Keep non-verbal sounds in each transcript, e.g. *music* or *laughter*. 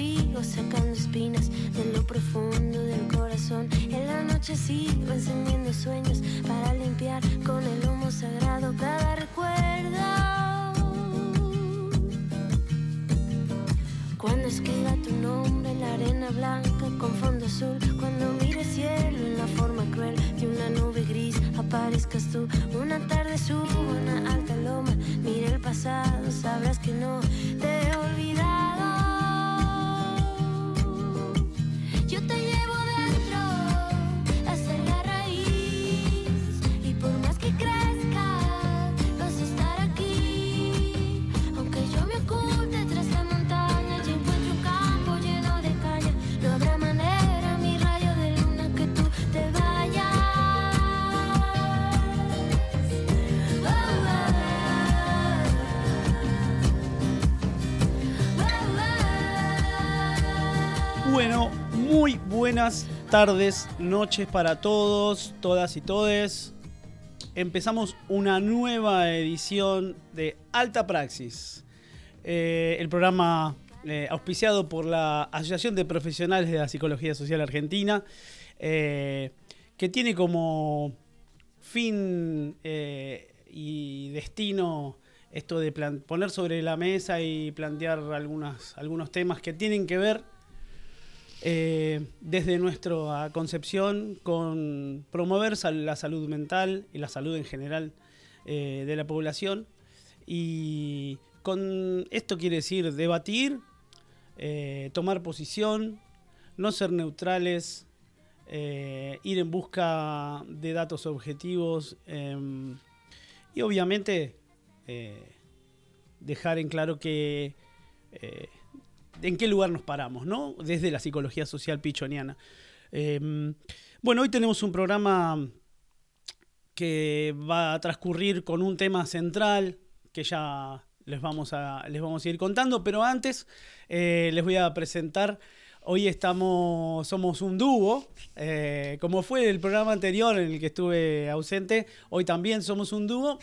sigo sacando espinas de lo profundo del corazón. En la noche sigo encendiendo sueños para tardes, noches para todos, todas y todes. Empezamos una nueva edición de Alta Praxis, eh, el programa eh, auspiciado por la Asociación de Profesionales de la Psicología Social Argentina, eh, que tiene como fin y destino esto de poner sobre la mesa y plantear algunos temas que tienen que ver eh, desde nuestra concepción con promover la salud mental y la salud en general eh, de la población. Y con esto quiere decir debatir, eh, tomar posición, no ser neutrales, ir en busca de datos objetivos em, y obviamente dejar en claro que en qué lugar nos paramos, ¿no? Desde la psicología social pichoniana. Em, bueno, hoy tenemos un programa que va a transcurrir con un tema central que ya les vamos a, les vamos a ir contando, pero antes eh, les voy a presentar. Hoy estamos, somos un dúo, eh, como fue el programa anterior en el que estuve ausente, hoy también somos un dúo,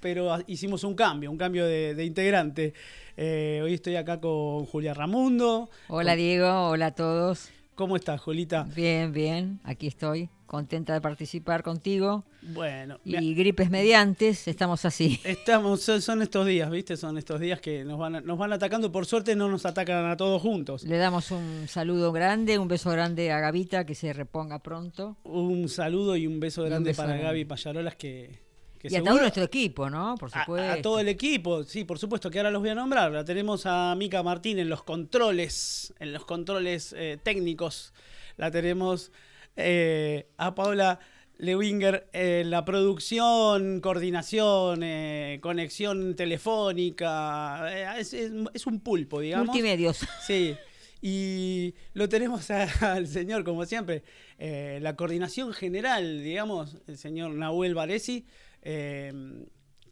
pero hicimos un cambio, un cambio de integrante. Eh, hoy estoy acá con Julia Ramundo. Hola Diego, hola a todos. ¿Cómo estás, Julita? Bien, bien, aquí estoy, contenta de participar contigo. Bueno, Y mira, gripes mediantes, estamos así. estamos, son, estos días, ¿viste? Son estos días que nos van, nos van atacando. Por suerte no nos atacan a todos juntos. Le damos un saludo grande, un beso grande a Gavita, que se reponga pronto. Un saludo y un beso un grande beso para grande. Gaby Payarolas que, que Y a todo nuestro equipo, ¿no? Por a- supuesto. A, todo el equipo, sí, por supuesto, que ahora los voy a nombrar. La tenemos a Mica Martín en los controles, en los controles eh, técnicos. La tenemos eh, a Paula Lewinger en la producción, coordinación, eh, conexión telefónica. es, es- es un pulpo, digamos. Multimedios. Sí. Y lo tenemos a- al señor, como siempre, eh, la coordinación general, digamos, el señor Nahuel Varesi, eh,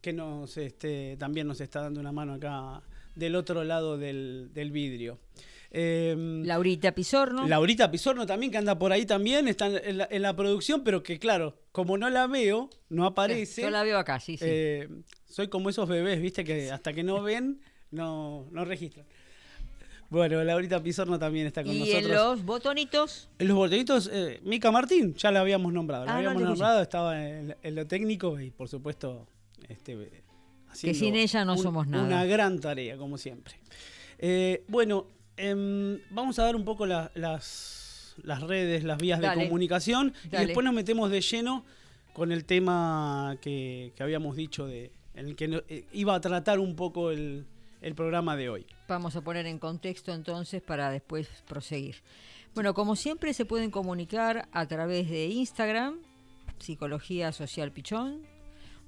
que nos este, también nos está dando una mano acá del otro lado del, del vidrio. Eh, Laurita Pizorno. Laurita Pizorno también, que anda por ahí también, está en la, en la producción, pero que claro, como no la veo, no aparece. Yo la veo acá, sí, sí. Eh, soy como esos bebés, viste, que hasta que no ven, no, no registran. Bueno, Laurita Pizorno también está con y nosotros. en los botonitos, En los botonitos, eh, Mica Martín, ya la habíamos nombrado. La Ah, habíamos nombrado, estaba en, en lo técnico y por supuesto, este, haciendo sin ella no somos nada. Una gran tarea, como siempre. Eh, bueno, em, vamos a dar un poco la- las, las redes, las vías de Dale. comunicación y después nos metemos de lleno con el tema que, que habíamos dicho, de, en el que eh, iba a tratar un poco el, el programa de hoy. vamos a poner en contexto entonces para después proseguir. Bueno, como siempre se pueden comunicar a través de Instagram, Psicología Social Pichón,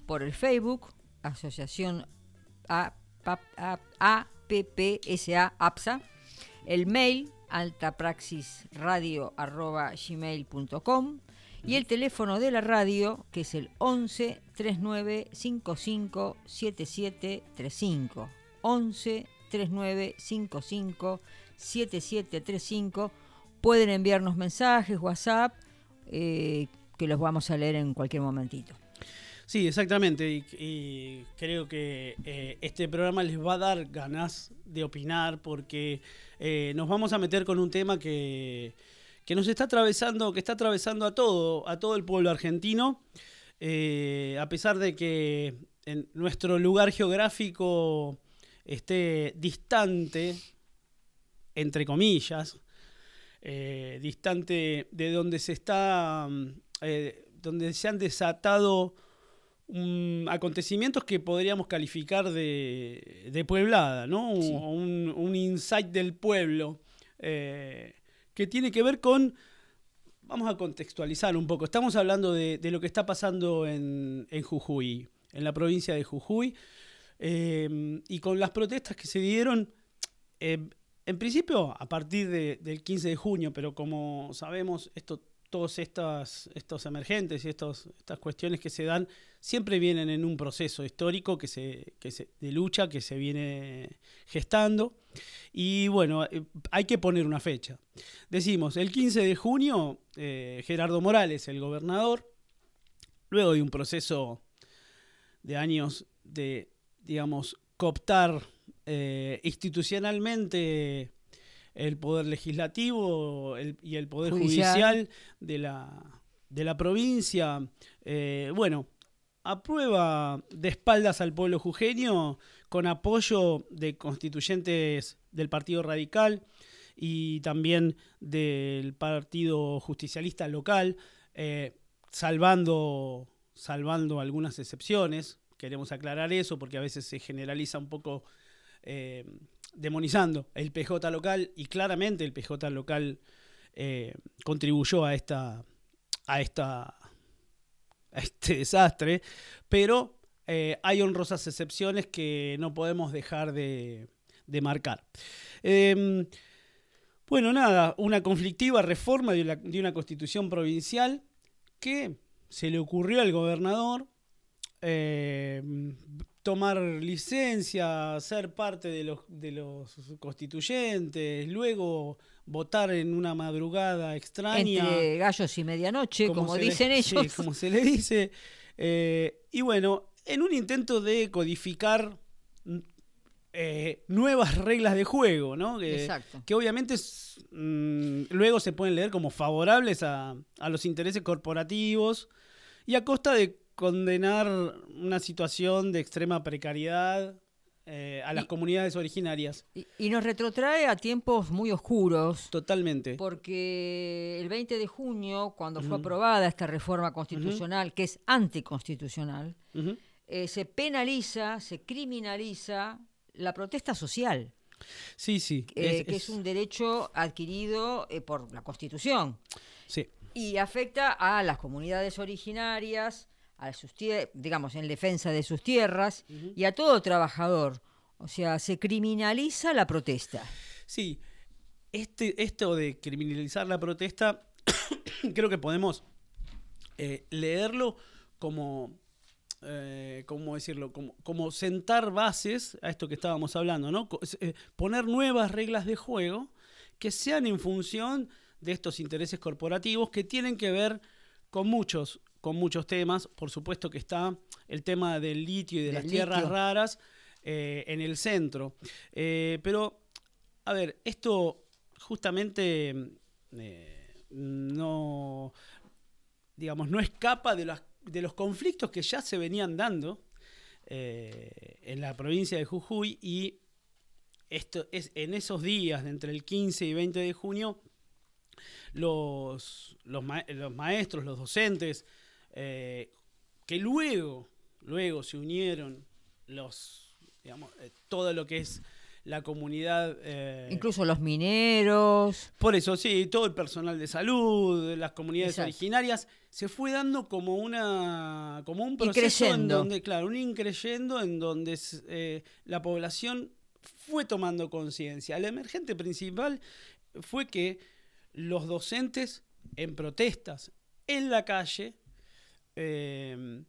por el Facebook, Asociación APPSA APSA, el mail altapraxisradio.gmail.com y el teléfono de la radio que es el 11 39 55 7735 11 39 55 7735 pueden enviarnos mensajes WhatsApp eh, que los vamos a leer en cualquier momentito Sí, exactamente. Y, creo que eh, este programa les va a dar ganas de opinar porque eh, nos vamos a meter con un tema que, que nos está atravesando, que está atravesando a todo, a todo el pueblo argentino. A pesar de que en nuestro lugar geográfico esté distante, entre comillas, eh, distante de donde se está, mm, eh, donde se han desatado mm, acontecimientos que podríamos calificar de, de pueblada, ¿no? Sí. Un, un insight del pueblo eh, que tiene que ver con, vamos a contextualizar un poco, estamos hablando de, de lo que está pasando en, en Jujuy, en la provincia de Jujuy, eh, y con las protestas que se dieron, eh, en principio a partir de- del 15 de junio, pero como sabemos, esto, todos estas, estos emergentes y estos, estas cuestiones que se dan siempre vienen en un proceso histórico que se, que se- de lucha que se viene gestando. Y bueno, eh, hay que poner una fecha. Decimos, el 15 de junio, eh, Gerardo Morales, el gobernador, luego de un proceso de años de, digamos, cooptar eh, institucionalmente el poder legislativo el- y el poder Judicial. judicial, de, la, de la provincia, eh, bueno, aprueba de espaldas al pueblo jujeño con apoyo de constituyentes del Partido Radical y también del Partido Justicialista local, eh, salvando, salvando algunas excepciones. Queremos aclarar eso porque a veces se generaliza un poco eh, demonizando el PJ local y claramente el PJ local eh, contribuyó a esta, a esta este desastre, pero eh, hay honrosas excepciones que no podemos dejar de, de marcar. Eh, bueno, nada, una conflictiva reforma de una constitución provincial que se le ocurrió al gobernador eh, tomar licencia, ser parte de los, de los constituyentes, luego votar en una madrugada extraña Entre gallos y medianoche, como, le- dicen sí, ellos. como se le dice. Eh, y bueno, en un intento de codificar eh, nuevas reglas de juego, ¿no? Que, Exacto. que obviamente es, mm, luego se pueden leer como favorables a, a los intereses corporativos y a costa de condenar una situación de extrema precariedad eh, a las Y- comunidades originarias. Y, y nos retrotrae a tiempos muy oscuros. Totalmente. Porque el 20 de junio, cuando fue aprobada esta reforma constitucional, que es anticonstitucional, eh, se penaliza, se criminaliza la protesta social, Sí, sí. eh, que es un derecho adquirido eh, por la Constitución sí. y afecta a las comunidades originarias, a sus digamos, en defensa de sus tierras y a todo trabajador. O sea, se criminaliza la protesta. Sí, este, esto de criminalizar la protesta, *coughs* creo que podemos eh, leerlo como, eh, ¿cómo decirlo? Como, como sentar bases a esto que estábamos hablando, ¿no? Eh, poner nuevas reglas de juego que sean en función de estos intereses corporativos que tienen que ver con muchos, con muchos temas. Por supuesto que está el tema del litio y de las tierras raras eh, en el centro. Eh, pero, a ver, esto justamente eh, no, digamos, no escapa de, las- de los conflictos que ya se venían dando en la provincia de Jujuy y esto es en esos días entre el 15 y 20 de junio los, los, ma- los maestros, los docentes, eh, que luego, luego se unieron los, digamos, eh, todo lo que es la comunidad. eh, Incluso los mineros. por eso, sí, todo el personal de salud, las comunidades Exacto. originarias, se fue dando como una como un proceso en donde, claro, un increyendo en donde eh, la población fue tomando conciencia. El emergente principal fue que los docentes en protestas en la calle eh,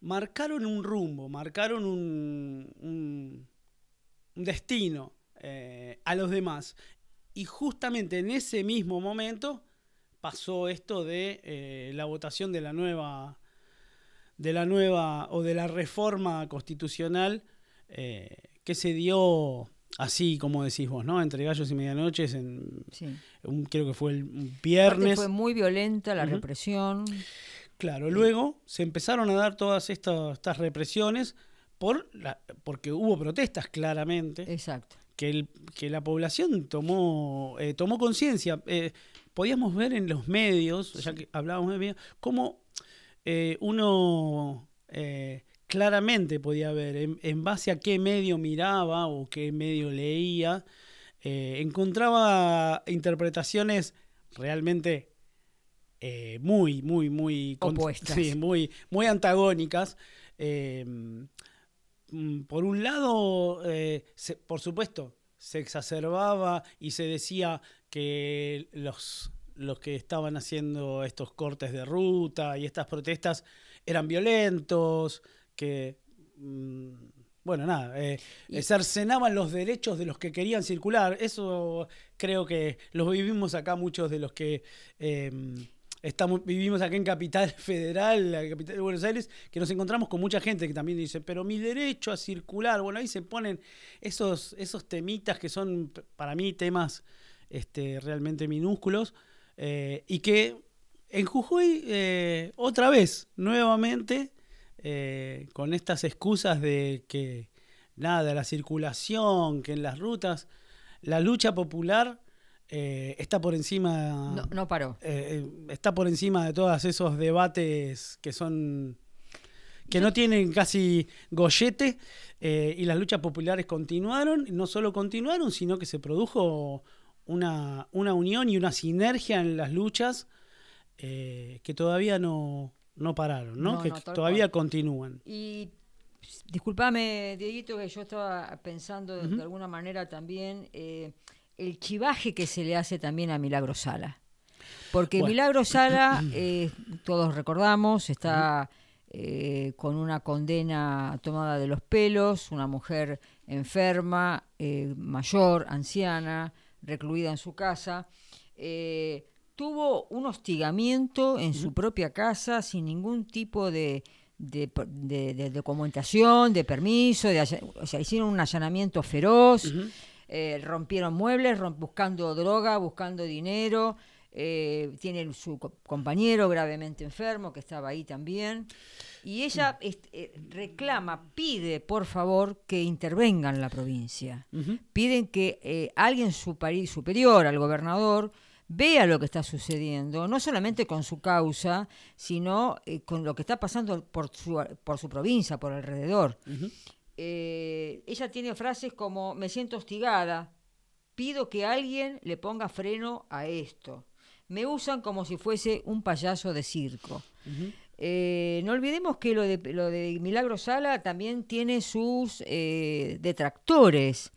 marcaron un rumbo, marcaron un, un- un destino eh, a los demás. Y justamente en ese mismo momento pasó esto de eh, la votación de la nueva de la nueva o de la reforma constitucional eh, que se dio así, como decís vos, ¿no? Entre gallos y medianoches, en, Sí. un- creo que fue el un Aparte viernes. Fue muy violenta la represión. Claro, luego se empezaron a dar todas estas, estas represiones por la, porque hubo protestas claramente, Exacto. que, el- que la población tomó, eh, tomó conciencia. Eh, podíamos ver en los medios, ya que hablábamos de medios, cómo eh, uno claramente podía ver en, en base a qué medio miraba o qué medio leía, encontraba interpretaciones realmente eh, muy, muy, muy Opuestas. sí, muy, muy antagónicas. Eh, mm, por un lado, eh, se- por supuesto, se exacerbaba y se decía que los, los que estaban haciendo estos cortes de ruta y estas protestas eran violentos, que, mm, bueno, nada, eh, Y- cercenaban los derechos de los que querían circular. Eso creo que los vivimos acá muchos de los que... eh, Estamos, vivimos acá en Capital *laughs* Federal, la capital de Buenos Aires, que nos encontramos con mucha gente que también dice, pero mi derecho a circular, bueno, ahí se ponen esos, esos temitas que son para mí temas este, realmente minúsculos, eh, y que en Jujuy, eh, otra vez, nuevamente, eh, con estas excusas de que nada, la circulación, que en las rutas, la lucha popular eh, está por encima No, no paró. eh, eh, está por encima de todos esos debates que son que no tienen casi gollete eh, y las luchas populares continuaron, no solo continuaron, sino que se produjo una, una unión y una sinergia en las luchas que todavía no, no pararon, ¿no? No, que todavía cual. continúan. Y discúlpame, Dieguito, que yo estaba pensando de, alguna manera también el chivaje que se le hace también a Milagro Sala. Porque Bueno. Milagro Sala, eh, todos recordamos, está eh, con una condena tomada de los pelos, una mujer enferma, eh, mayor, anciana, recluida en su casa. eh, tuvo un hostigamiento en su propia casa sin ningún tipo de, de, de- de documentación, de permiso, o sea, hicieron un allanamiento feroz. Eh, rompieron muebles, buscando droga, buscando dinero. eh, tiene su co- compañero gravemente enfermo que estaba ahí también. Y ella est- eh, reclama, pide por favor que intervengan la provincia. Piden que eh, alguien superi- superior al gobernador vea lo que está sucediendo, no solamente con su causa, sino con lo que está pasando por su, por su provincia, por alrededor. Eh, ella tiene frases como, me siento hostigada, pido que alguien le ponga freno a esto. Me usan como si fuese un payaso de circo. Eh, no olvidemos que lo de, lo de Milagro Sala también tiene sus eh, detractores,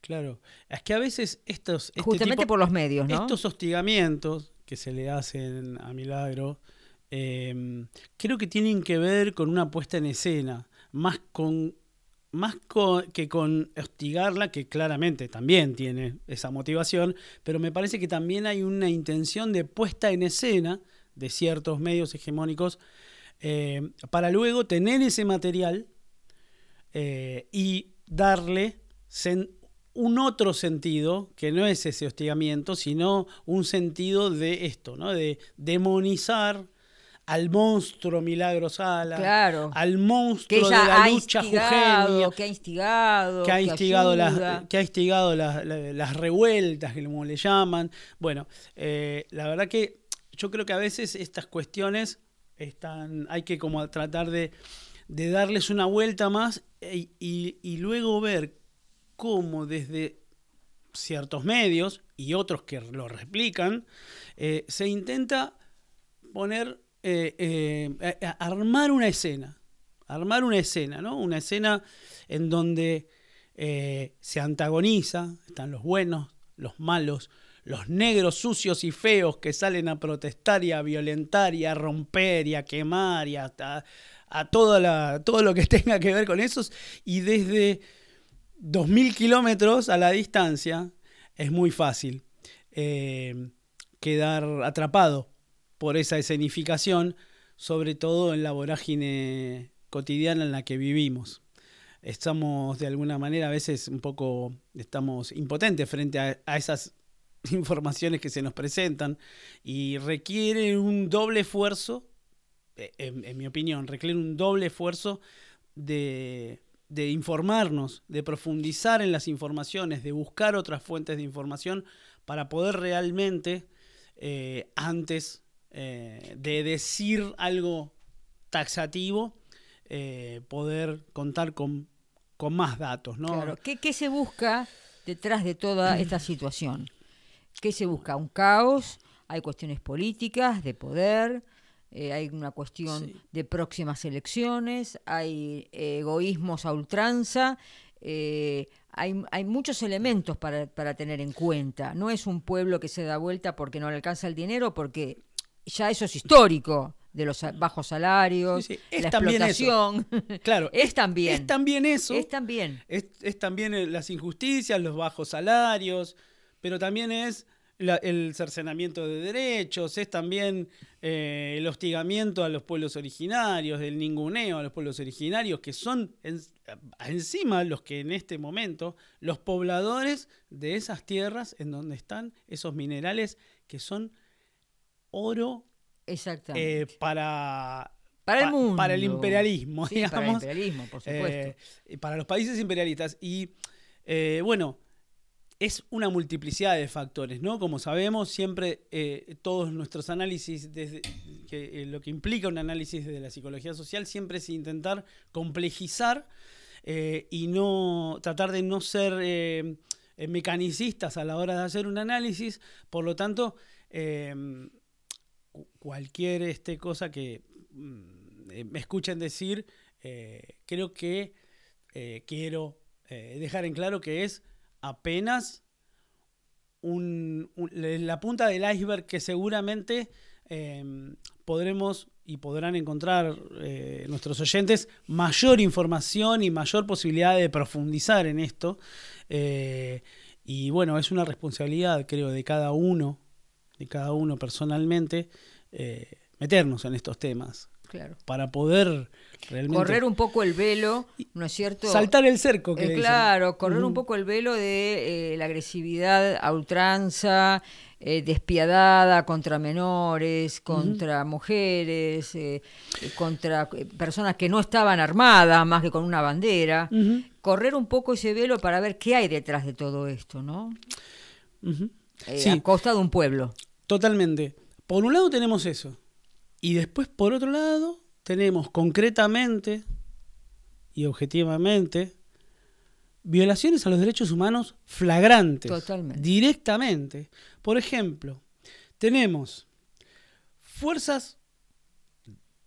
Claro, es que a veces estos... este justamente tipo- por los medios, ¿no? Estos hostigamientos que se le hacen a Milagro, creo que tienen que ver con una puesta en escena, más con más que con hostigarla, que claramente también tiene esa motivación, pero me parece que también hay una intención de puesta en escena de ciertos medios hegemónicos eh, para luego tener ese material eh, y darle un otro sentido, que no es ese hostigamiento, sino un sentido de esto, ¿no? De demonizar al monstruo Milagro Sala, Claro. al monstruo de la ha lucha jujeña, que ha instigado, que ha instigado, las, que ha instigado las, la- las revueltas, que como le llaman. Bueno, eh, la verdad que yo creo que a veces estas cuestiones están, hay que como tratar de, de darles una vuelta más e- y, y luego ver cómo desde ciertos medios y otros que lo replican, eh, se intenta poner, eh, eh, armar una escena, armar una escena, ¿no? Una escena en donde eh, se antagoniza, están los buenos, los malos, los negros sucios y feos que salen a protestar y a violentar y a romper y a quemar y hasta a toda la, todo lo que *laughs* tenga que ver con esos y desde 2.000 kilómetros a la distancia es muy fácil quedar atrapado por esa escenificación sobre todo en la vorágine cotidiana en la que vivimos. Estamos de alguna manera a veces un poco, estamos impotentes frente a, esas *laughs* informaciones que se nos presentan y requiere un doble esfuerzo, en, en mi opinión, requiere un doble esfuerzo de, de informarnos, de profundizar en las informaciones, de buscar otras fuentes de información para poder realmente, eh, antes eh, de decir algo taxativo, eh, poder contar con, con más datos. ¿no? Claro. ¿Qué, qué se busca detrás de toda *clears throat* esta situación? ¿Qué se busca? ¿Un caos? ¿Hay cuestiones políticas, de poder? eh, hay una cuestión Sí. de próximas elecciones, hay egoísmos a ultranza, eh, hay, hay muchos elementos para, para tener en cuenta. No es un pueblo que se da vuelta porque no le alcanza el dinero, porque ya eso es histórico, de los bajos salarios, Sí, sí, es la también eso. explotación. *laughs* Claro, es también. Es también eso. Es también. Es, es también eh, las injusticias, los bajos salarios, pero también es la- el cercenamiento de derechos, es también eh, el hostigamiento a los pueblos originarios, el ninguneo a los pueblos originarios, que son en- encima los que en este momento, los pobladores de esas tierras en donde están esos minerales que son oro Exactamente. eh, para, Para el pa- mundo. para el imperialismo, Sí, para el digamos. imperialismo, por supuesto. Eh, y para los países imperialistas. Y eh, bueno, es una multiplicidad de factores, ¿no? Como sabemos, siempre todos nuestros análisis, desde, que, lo que implica un análisis de la psicología social, siempre es intentar complejizar y no tratar de no ser mecanicistas a la hora de hacer un análisis. Por lo tanto, cualquier este, cosa que mm, eh, me escuchen decir, eh, creo que eh, quiero dejar en claro que es apenas la punta del iceberg que seguramente eh, podremos y podrán encontrar nuestros oyentes mayor información y mayor posibilidad de profundizar en esto. Y bueno, es una responsabilidad, creo, de cada uno, de cada uno personalmente, eh, meternos en estos temas claro. para poder realmente Correr un poco el velo, ¿no es cierto? saltar el cerco. Que Eh, claro, correr un poco el velo de eh, la agresividad a ultranza, eh, despiadada contra menores, contra mujeres, contra personas que no estaban armadas más que con una bandera. Correr un poco ese velo para ver qué hay detrás de todo esto, ¿no? Sí. A costa de un pueblo. Totalmente. Por un lado tenemos eso. Y después, por otro lado, tenemos concretamente y objetivamente violaciones a los derechos humanos flagrantes. Totalmente. Directamente. Por ejemplo, tenemos fuerzas,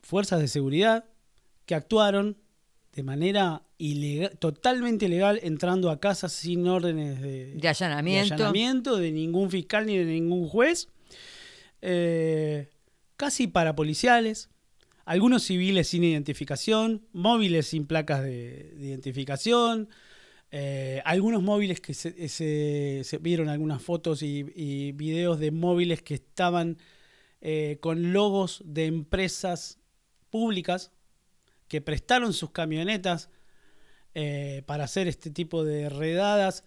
fuerzas de seguridad que actuaron de manera ilegal, totalmente ilegal, entrando a casas sin órdenes de, De allanamiento. de allanamiento de ningún fiscal ni de ningún juez, eh, casi parapoliciales, algunos civiles sin identificación, móviles sin placas de, de identificación, eh, algunos móviles que se, vieron algunas fotos y, videos de móviles que estaban eh, con logos de empresas públicas que prestaron sus camionetas eh, para hacer este tipo de redadas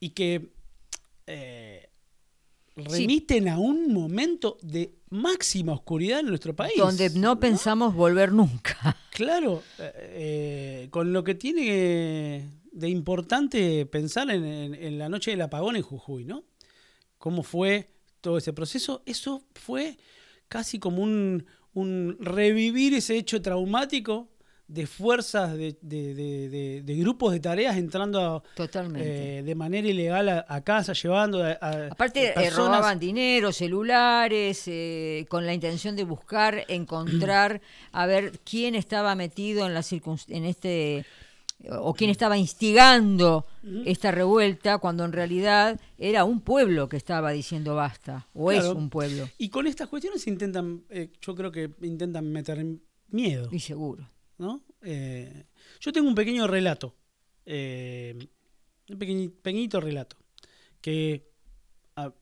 y que remiten a un momento de máxima oscuridad en nuestro país. Donde no pensamos volver nunca. *laughs* Claro, eh, eh, con lo que tiene de importante pensar en, en- en la noche del apagón en Jujuy, ¿no? ¿Cómo fue todo ese proceso? Eso fue casi como un, un revivir ese hecho traumático de fuerzas, de, de- de- grupos de tareas entrando Totalmente. eh, de manera ilegal a, a casa, llevando a, a- Aparte, eh, personas- robaban dinero, celulares, eh, con la intención de buscar, encontrar, *clears throat* a ver quién estaba metido en la en este o quién estaba instigando esta revuelta cuando en realidad era un pueblo que estaba diciendo basta o es un pueblo Y con estas cuestiones intentan, eh, yo creo que intentan meter miedo. y seguro ¿no? Eh, yo tengo un pequeño relato, eh, un pequeñi- pequeñito relato, que, ah,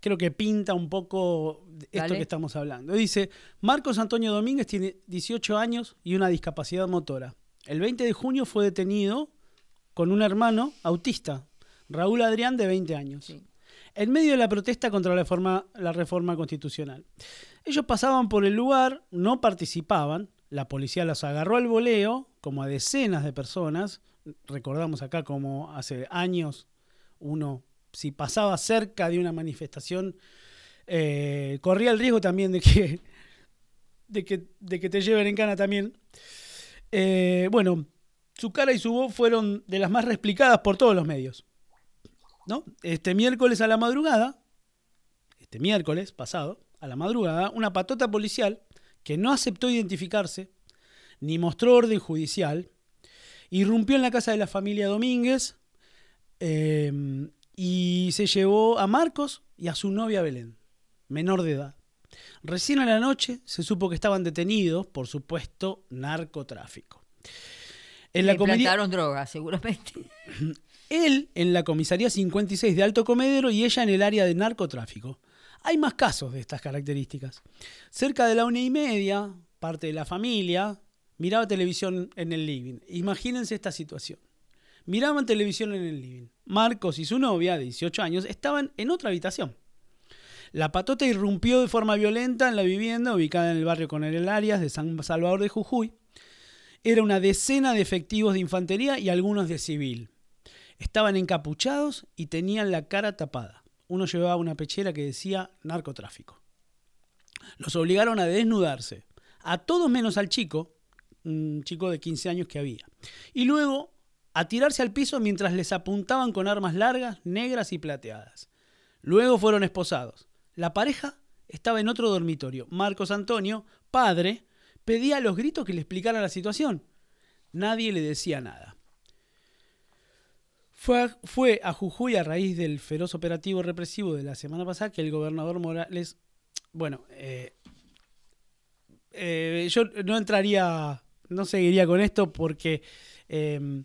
creo que pinta un poco esto Dale. que estamos hablando. Dice, Marcos Antonio Domínguez tiene 18 años y una discapacidad motora. El 20 de junio fue detenido con un hermano autista, Raúl Adrián, de 20 años. Sí. En medio de la protesta contra la reforma, la reforma constitucional. Ellos pasaban por el lugar, no participaban, la policía los agarró al voleo, como a decenas de personas. Recordamos acá como hace años uno, si pasaba cerca de una manifestación, eh, corría el riesgo también de que, de que, te lleven en cana también. Eh, bueno, su cara y su voz fueron de las más reexplicadas por todos los medios. ¿no? Este miércoles a la madrugada, este miércoles pasado, a la madrugada, una patota policial que no aceptó identificarse ni mostró orden judicial, irrumpió en la casa de la familia Domínguez eh, y se llevó a Marcos y a su novia Belén, menor de edad. Recién a la noche se supo que estaban detenidos por supuesto narcotráfico. En la plantaron droga, seguramente. él en la comisaría 56 de Alto Comedero y ella en el área de narcotráfico. Hay más casos de estas características. Cerca de la una y media, parte de la familia miraba televisión en el living. Imagínense esta situación. Miraban televisión en el living. Marcos y su novia, de 18 años, estaban en otra habitación. La patota irrumpió de forma violenta en la vivienda ubicada en el barrio Coronel Arias de San Salvador de Jujuy. Era una decena de efectivos de infantería y algunos de civil. Estaban encapuchados y tenían la cara tapada. Uno llevaba una pechera que decía narcotráfico. Los obligaron a desnudarse, a todos menos al chico, un chico de 15 años que había. Y luego a tirarse al piso mientras les apuntaban con armas largas, negras y plateadas. Luego fueron esposados. La pareja estaba en otro dormitorio. Marcos Antonio, padre, pedía a los gritos que le explicaran la situación. Nadie le decía nada. Fue a, fue a Jujuy a raíz del feroz operativo represivo de la semana pasada que el gobernador Morales, bueno, eh, eh, yo no entraría, no seguiría con esto porque eh,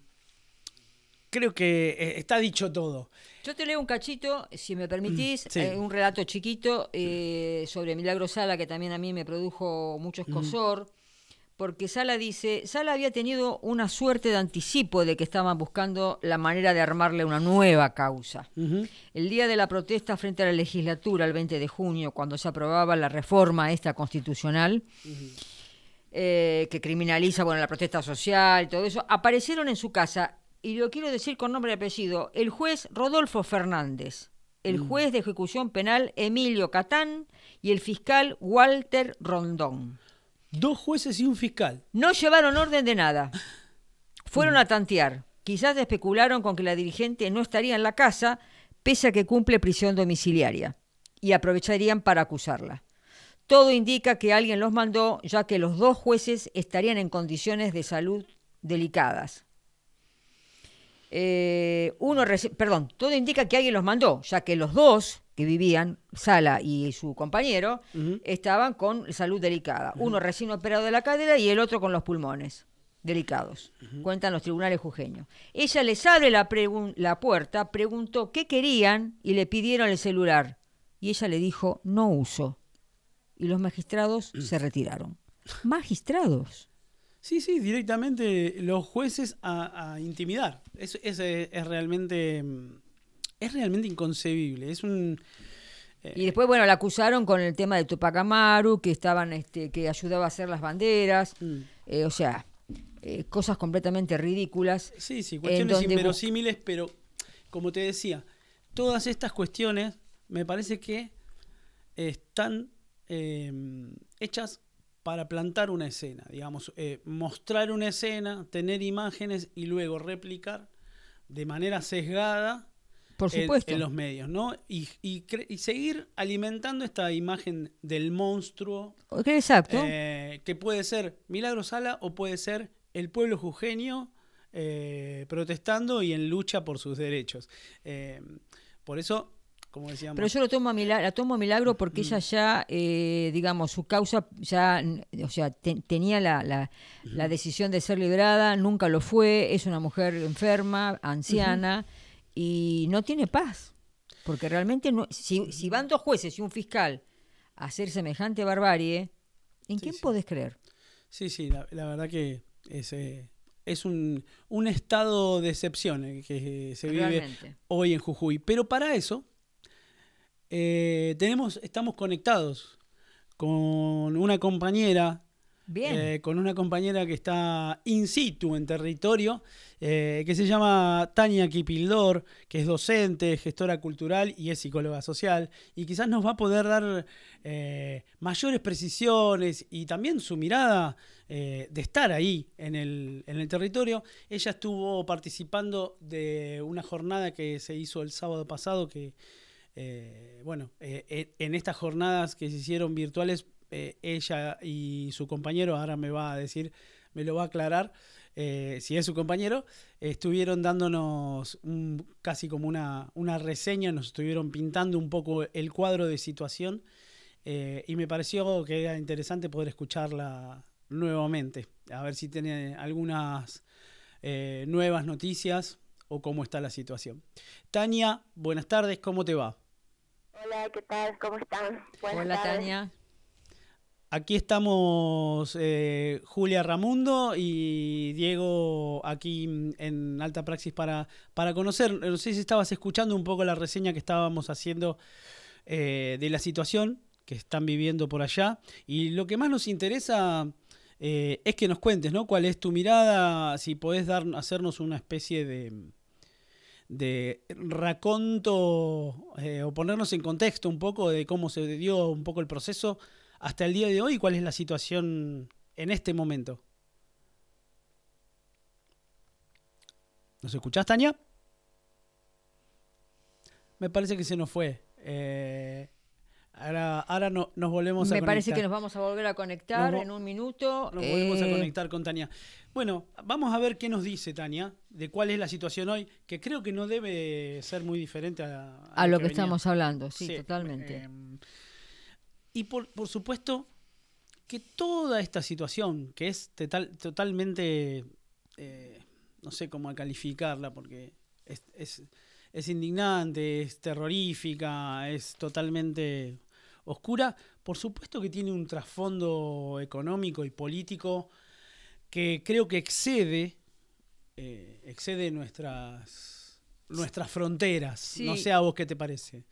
creo que eh, está dicho todo. Yo te leo un cachito, si me permitís, Mm, sí. eh, un relato chiquito eh, sobre Milagro Sala, que también a mí me produjo mucho escosor, porque Sala dice, Sala había tenido una suerte de anticipo de que estaban buscando la manera de armarle una nueva causa. El día de la protesta frente a la legislatura, el 20 de junio, cuando se aprobaba la reforma esta constitucional, eh, que criminaliza bueno, la protesta social y todo eso, aparecieron en su casa, y lo quiero decir con nombre y apellido, el juez Rodolfo Fernández, el juez de ejecución penal Emilio Catán y el fiscal Walter Rondón. Dos jueces y un fiscal. No llevaron orden de nada. Fueron a tantear. Quizás especularon con que la dirigente no estaría en la casa, pese a que cumple prisión domiciliaria, y aprovecharían para acusarla. Todo indica que alguien los mandó, ya que los dos jueces estarían en condiciones de salud delicadas. Eh, uno, perdón, todo indica que alguien los mandó, ya que los dos que vivían, Sala y su compañero, estaban con salud delicada. Uno recién operado de la cadera y el otro con los pulmones delicados, cuentan los tribunales jujeños. Ella les abre la, puerta, preguntó qué querían y le pidieron el celular. Y ella le dijo, no uso. Y los magistrados se retiraron. Magistrados. Sí, sí, directamente los jueces a, a intimidar. Es, es, eh, es realmente mm, es realmente inconcebible. Es un Y después, bueno, la acusaron con el tema de Tupac Amaru, que estaban, este, que ayudaba a hacer las banderas. Mm. Eh, o sea, eh, cosas completamente ridículas. Sí, sí, cuestiones inverosímiles, pero como te decía, todas estas cuestiones me parece que están eh, hechas para plantar una escena, digamos, eh, mostrar una escena, tener imágenes y luego replicar de manera sesgada Por en- supuesto. En, los medios, ¿no? Y, y y seguir alimentando esta imagen del monstruo Exacto. eh, que puede ser Milagro Sala o puede ser el pueblo jujeño eh, protestando y en lucha por sus derechos. Eh, por eso, como decíamos, Pero yo lo tomo a milagro, la tomo a milagro porque ella ya, eh, digamos, su causa ya, o sea, te- tenía la, la, la decisión de ser liberada, nunca lo fue, es una mujer enferma, anciana y no tiene paz. Porque realmente, no, si, si van dos jueces y un fiscal a hacer semejante barbarie, ¿en Sí, quién sí. podés creer? Sí, sí, la, la verdad que es, eh, es un, un estado de excepción que se vive Realmente. hoy en Jujuy. Pero para eso eh, tenemos, estamos conectados con una compañera, Bien. eh, con una compañera que está in situ en territorio, eh, que se llama Tania Kipildor, que es docente, gestora cultural y es psicóloga social, y quizás nos va a poder dar eh, mayores precisiones y también su mirada de estar ahí en el, en el territorio. Ella estuvo participando de una jornada que se hizo el sábado pasado, que, bueno, en- en estas jornadas que se hicieron virtuales, eh, ella y su compañero, ahora me va a decir, me lo va a aclarar, eh, si es su compañero, estuvieron dándonos un- casi como una, una reseña, nos estuvieron pintando un poco el cuadro de situación eh, y me pareció que era interesante poder escucharla nuevamente, a ver si tiene algunas eh, nuevas noticias o cómo está la situación. Tania, buenas tardes, ¿cómo te va? Hola, ¿qué tal? ¿Cómo están? Buenas Hola, tardes. Tania. Aquí estamos eh, Julia Ramundo y Diego aquí en Alta Praxis para, para conocer. No sé si estabas escuchando un poco la reseña que estábamos haciendo eh, de la situación que están viviendo por allá. Y lo que más nos interesa eh, es que nos cuentes, ¿no? ¿Cuál es tu mirada? Si podés dar, hacernos una especie de, de raconto o ponernos en contexto un poco de cómo se dio un poco el proceso hasta el día de hoy cuál es la situación en este momento. ¿Nos escuchás, Tania? Me parece que se nos fue. Eh, ahora ahora no, nos volvemos a Me parece que conectar. nos vamos a volver a conectar en un minuto. Nos volvemos a Eh, conectar con Tania. Bueno, vamos a ver qué nos dice Tania de cuál es la situación hoy, que creo que no debe ser muy diferente a, A lo que estamos hablando, sí, Sí, totalmente. eh, y por, por supuesto que toda esta situación, que es total- totalmente, eh, no sé cómo calificarla, porque es, es, es indignante, es terrorífica, es totalmente oscura, por supuesto que tiene un trasfondo económico y político que creo que excede, eh, excede nuestras, nuestras fronteras. No sé a vos qué te parece.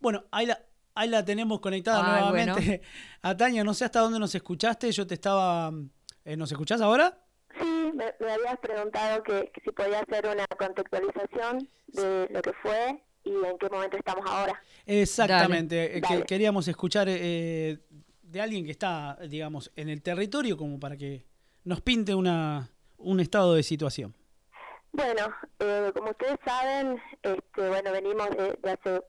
Bueno, ahí la, ahí la tenemos conectada Ay, nuevamente. *laughs* A Tania, no sé hasta dónde nos escuchaste, yo te estaba... eh, ¿Nos escuchás ahora? Sí, me, me habías preguntado que, que si podía hacer una contextualización de lo que fue y en qué momento estamos ahora. Exactamente, eh, que Dale. queríamos escuchar eh, de alguien que está, digamos, en el territorio como para que nos pinte una, un estado de situación. Bueno, eh, como ustedes saben, este, bueno, venimos de, de hace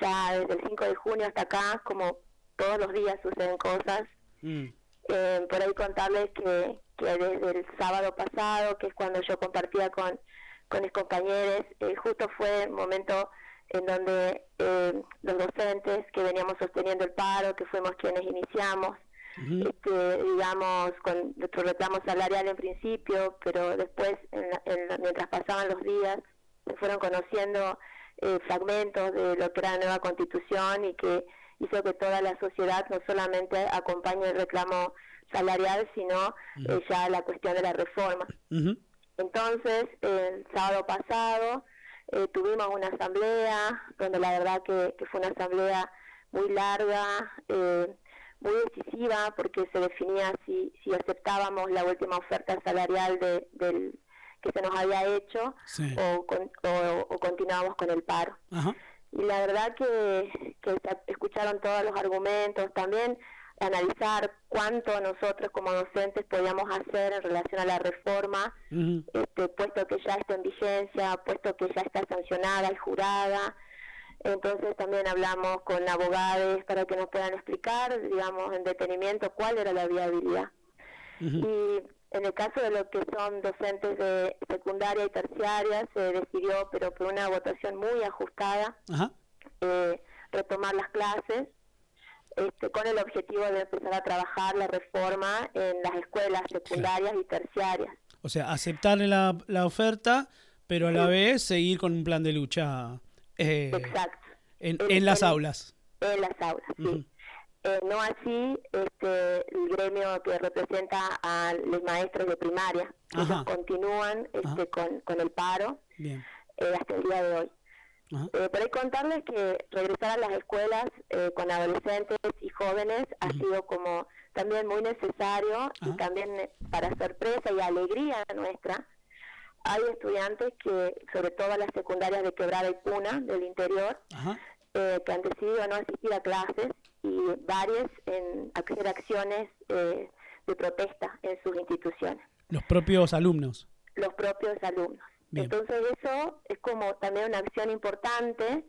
ya desde el 5 de junio hasta acá, como todos los días suceden cosas. Mm, Eh, por ahí contarles que, que desde el sábado pasado, que es cuando yo compartía con, con mis compañeros, eh, justo fue el momento en donde eh, los docentes que veníamos sosteniendo el paro, que fuimos quienes iniciamos, este, digamos, con nuestro reclamo salarial en principio, pero después, en la- en la- mientras pasaban los días, se fueron conociendo eh, fragmentos de lo que era la nueva constitución y que hizo que toda la sociedad no solamente acompañe el reclamo salarial, sino eh, ya la cuestión de la reforma. Entonces, el sábado pasado eh, tuvimos una asamblea, donde la verdad que, que fue una asamblea muy larga, eh, muy decisiva, porque se definía si, si aceptábamos la última oferta salarial de, del, que se nos había hecho Sí. o, con- o, o continuábamos con el paro. Ajá. Y la verdad que, que escucharon todos los argumentos, también analizar cuánto nosotros como docentes podíamos hacer en relación a la reforma, este, puesto que ya está en vigencia, puesto que ya está sancionada y jurada. Entonces también hablamos con abogados para que nos puedan explicar, digamos, en detenimiento cuál era la viabilidad. Y en el caso de lo que son docentes de secundaria y terciaria, se decidió, pero por una votación muy ajustada, Ajá. eh, retomar las clases este, con el objetivo de empezar a trabajar la reforma en las escuelas secundarias y terciarias. O sea, aceptar la, la oferta, pero a la vez seguir con un plan de lucha. eh, Exacto. En, en las aulas. en las aulas, sí. Eh, no así este, el gremio que representa a los maestros de primaria. Ellos continúan este, con, con el paro Bien. eh, hasta el día de hoy. Eh, por ahí contarles que regresar a las escuelas eh, con adolescentes y jóvenes ha sido como también muy necesario Ajá. y también eh, para sorpresa y alegría nuestra. Hay estudiantes que, sobre todo las secundarias de Quebrada y Puna del interior, Ajá. Eh, que han decidido no asistir a clases y varias en hacer acciones eh, de protesta en sus instituciones Los propios alumnos. los propios alumnos. Bien. Entonces eso es como también una acción importante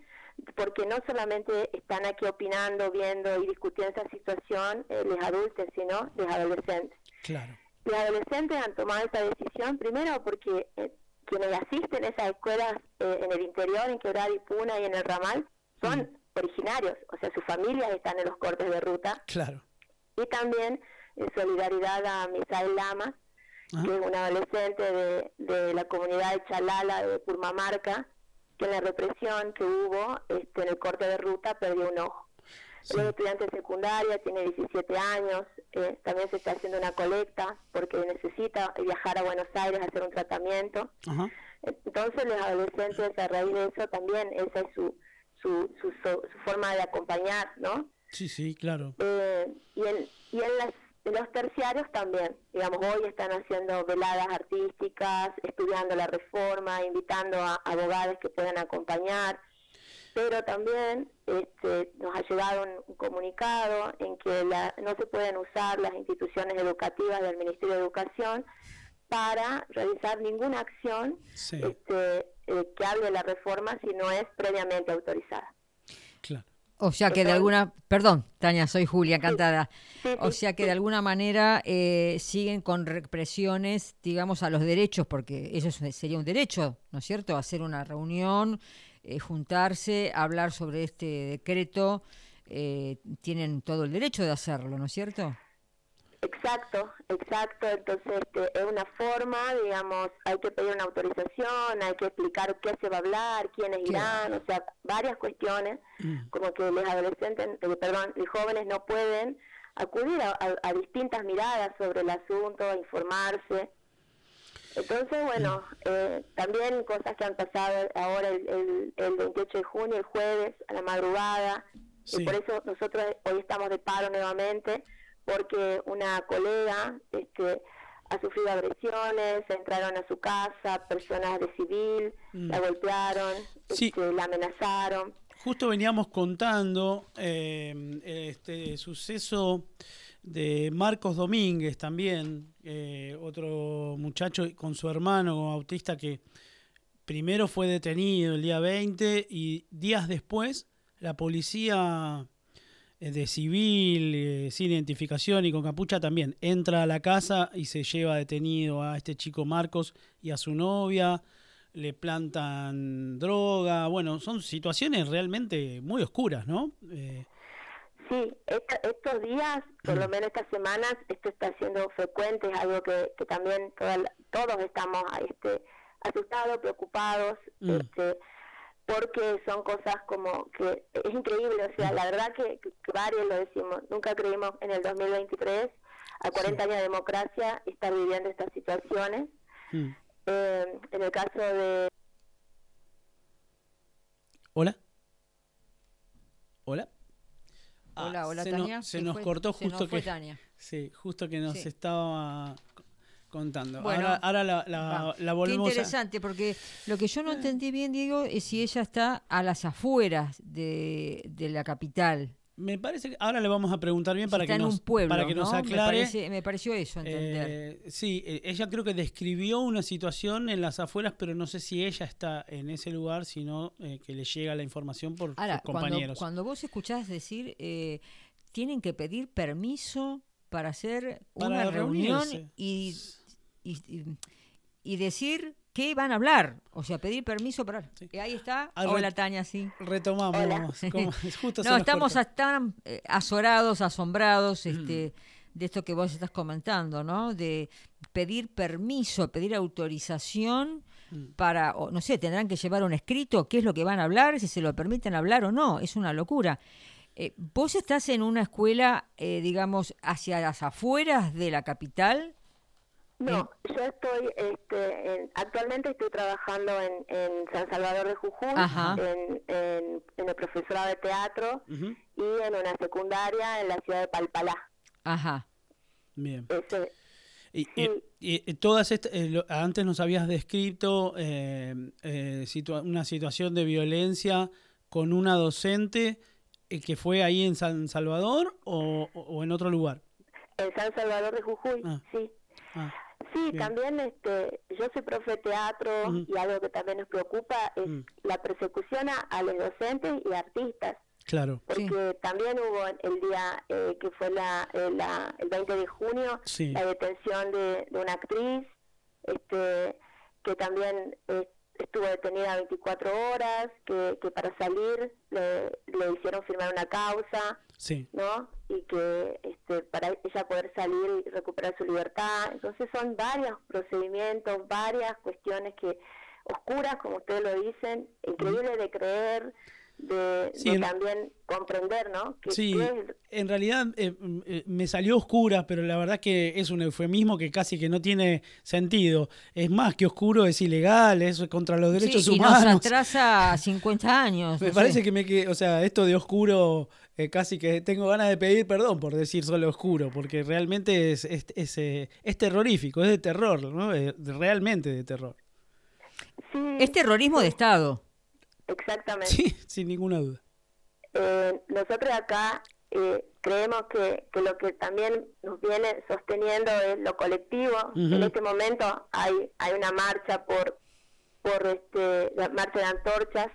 porque no solamente están aquí opinando, viendo y discutiendo esa situación eh, los adultos, sino los adolescentes. Claro. Los adolescentes han tomado esta decisión primero porque eh, quienes asisten a esas escuelas eh, en el interior, en Quebrada y Puna y en el Ramal, son originarios, o sea, sus familias están en los cortes de ruta Claro. y también en solidaridad a Misael Lamas, Ajá. que es un adolescente de, de la comunidad de Chalala, de Purmamarca, que en la represión que hubo este, en el corte de ruta perdió un ojo. Sí. Él es estudiante de secundaria, tiene 17 años, eh, también se está haciendo una colecta porque necesita viajar a Buenos Aires a hacer un tratamiento. Ajá. Entonces los adolescentes a raíz de eso también esa es su, su, su, su- forma de acompañar, ¿no? Sí, sí, claro. Eh, y en, y en, las, en los terciarios también, digamos, hoy están haciendo veladas artísticas, estudiando la reforma, invitando a abogados que puedan acompañar, pero también este, nos ha llegado un, un comunicado en que la- no se pueden usar las instituciones educativas del Ministerio de Educación para realizar ninguna acción Sí, este, eh, que hable la reforma si no es previamente autorizada. claro. O sea que de alguna, perdón, Tania, soy Julia, encantada. Sí, O sea que sí. de alguna manera eh, siguen con represiones, digamos, a los derechos, porque eso es- sería un derecho, ¿no es cierto? Hacer una reunión, eh, juntarse, hablar sobre este decreto, eh, tienen todo el derecho de hacerlo, ¿no es cierto? Exacto, exacto. Entonces, este, es una forma, digamos, hay que pedir una autorización, hay que explicar qué se va a hablar, quiénes irán, o sea, varias cuestiones, Mm. como que los adolescentes, eh, perdón, los jóvenes no pueden acudir a, a- a distintas miradas sobre el asunto, a informarse. Entonces, bueno, eh, también cosas que han pasado ahora el, el, el 28 de junio, el jueves, a la madrugada, Sí. y por eso nosotros hoy estamos de paro nuevamente, porque una colega este, ha sufrido agresiones, entraron a su casa, personas de civil, Mm. la golpearon, Sí. este, la amenazaron. Justo veníamos contando eh, este suceso de Marcos Domínguez también, eh, otro muchacho con su hermano autista que primero fue detenido el día 20 y días después la policía de civil, eh, sin identificación y con capucha también entra a la casa y se lleva detenido a este chico Marcos y a su novia le plantan droga, bueno, son situaciones realmente muy oscuras, ¿no? Eh, Sí, estos días, por Mm. lo menos estas semanas, esto está siendo frecuente, es algo que, que también toda todos estamos este, asustados, preocupados, Mm. este, porque son cosas como que es increíble, o sea, la verdad que, que- que varios lo decimos, nunca creímos en el 2023, a 40 años de democracia, estar viviendo estas situaciones. mm. Eh, en el caso de ¿Hola? ¿Hola? Ah, Hola, hola, se no- Tania. se Se nos fue- cortó se nos justo fue que Tania. sí, justo que nos Sí. estaba contando. Bueno, ahora ahora la, la, Qué volvemos a- interesante, porque lo que yo no entendí bien, Diego, es si ella está a las afueras de, de la capital. Me parece que ahora le vamos a preguntar bien Si para que nos pueblo, para que nos ¿no? aclare. Me, parece- me pareció eso, entender. Eh, sí, eh, ella creo que describió una situación en las afueras, pero no sé si ella está en ese lugar, sino eh, que le llega la información por Ahora, sus cuando, compañeros. cuando vos escuchás decir, eh, tienen que pedir permiso para hacer Para una reunión y, y, y- y decir qué van a hablar. O sea, pedir permiso para... Sí. Y ahí está. Al Hola, re- Tania, sí. Retomamos. Hola. como- *laughs* justo se No, estamos tan eh, azorados, asombrados Mm. este, de esto que vos estás comentando, ¿no? De pedir permiso, pedir autorización para, o, no sé, tendrán que llevar un escrito, qué es lo que van a hablar, si se lo permiten hablar o no, es una locura. Eh, ¿Vos estás en una escuela, eh, digamos, hacia las afueras de la capital? No, yo estoy, este, en- actualmente estoy trabajando en, en San Salvador de Jujuy, Ajá. en, en, en el profesorado de teatro y en una secundaria en la ciudad de Palpalá. Ajá. Bien. Ese, Y, Sí. y- y todas estas, eh, lo- antes nos habías descrito eh, eh, situa- una situación de violencia con una docente eh, que fue ahí en San Salvador o, o- o en otro lugar. en San Salvador de Jujuy, Ah. sí. Ah, Sí, Bien. también este, yo soy profe de teatro y algo que también nos preocupa es Mm. la persecución a, a los docentes y artistas, claro. Sí. porque también hubo el día eh, que fue la, eh, la- el 20 de junio Sí. la detención de, de una actriz este, que también eh, estuvo detenida 24 horas, que, que para salir le, le hicieron firmar una causa. Sí. ¿no? Y que este, para ella poder salir y recuperar su libertad. Entonces son varios procedimientos, varias cuestiones que oscuras, como ustedes lo dicen, increíbles de creer, de, Sí, de en- también comprender, ¿no? Que, Sí, es- en realidad eh, eh, me salió oscura, pero la verdad que es un eufemismo que casi que no tiene sentido. Es más que oscuro, es ilegal, es contra los derechos Sí, y nos humanos. atrasa *laughs* 50 años. Me no parece sé. que me que, o sea, esto de oscuro, eh, casi que tengo ganas de pedir perdón por decir solo oscuro, porque realmente es, es, es, eh, es terrorífico, es de terror, ¿no? De- realmente de terror. sí, Es terrorismo de Estado. Exactamente. Sí, *laughs* sin ninguna duda. Eh, nosotros acá eh, creemos que, que lo que también nos viene sosteniendo es lo colectivo. En este momento hay hay una marcha por por este la marcha de antorchas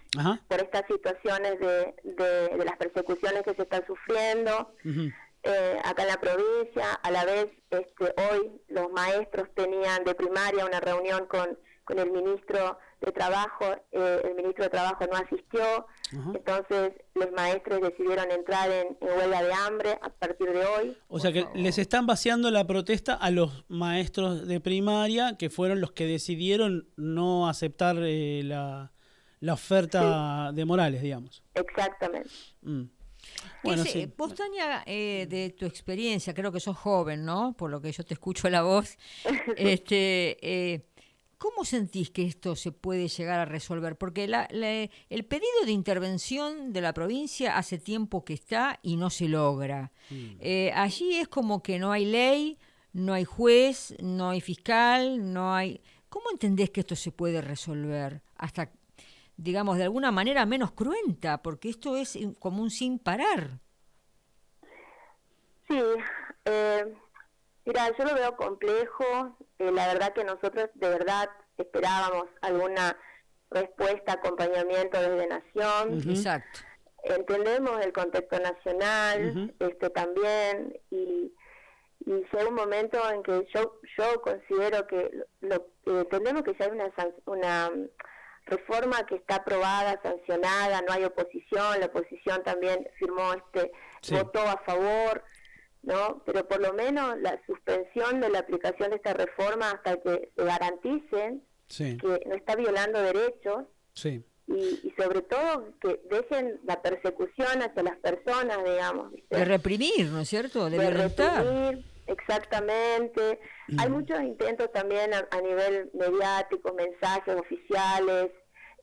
por estas situaciones de, de, de las persecuciones que se están sufriendo eh, acá en la provincia. A la vez, este, hoy los maestros tenían de primaria una reunión con, con el ministro de Trabajo. eh, el ministro de Trabajo no asistió. Entonces, los maestros decidieron entrar en, en huelga de hambre a partir de hoy. O sea que favor. les están vaciando la protesta a los maestros de primaria, que fueron los que decidieron no aceptar eh, la, la oferta de Morales, digamos. Exactamente. Mm. ¿Qué Bueno, sí. Vos, Tania, eh, de tu experiencia, creo que sos joven, ¿no? Por lo que yo te escucho la voz. *laughs* este, eh, ¿Cómo sentís que esto se puede llegar a resolver? Porque la- la- el pedido de intervención de la provincia hace tiempo que está y no se logra. Eh, allí es como que no hay ley, no hay juez, no hay fiscal, no hay... ¿Cómo entendés que esto se puede resolver? Hasta, digamos, de alguna manera menos cruenta, porque esto es como un sin parar. Sí, eh, mira, yo lo veo complejo. Eh, la verdad que nosotros de verdad esperábamos alguna respuesta, acompañamiento desde Nación. Exacto. Entendemos el contexto nacional, este también, y, y llega un momento en que yo yo considero que lo, lo- entendemos que ya hay una san- una mm, reforma que está aprobada, sancionada, no hay oposición, la oposición también firmó este Sí. votó a favor, ¿no? Pero por lo menos la suspensión de la aplicación de esta reforma hasta que se garanticen Sí, que no está violando derechos sí. y, y sobre todo que dejen la persecución hacia las personas, digamos. ¿viste? De reprimir, ¿no es cierto? De, De violentar. reprimir, exactamente. Hay muchos intentos también a, a nivel mediático, mensajes oficiales,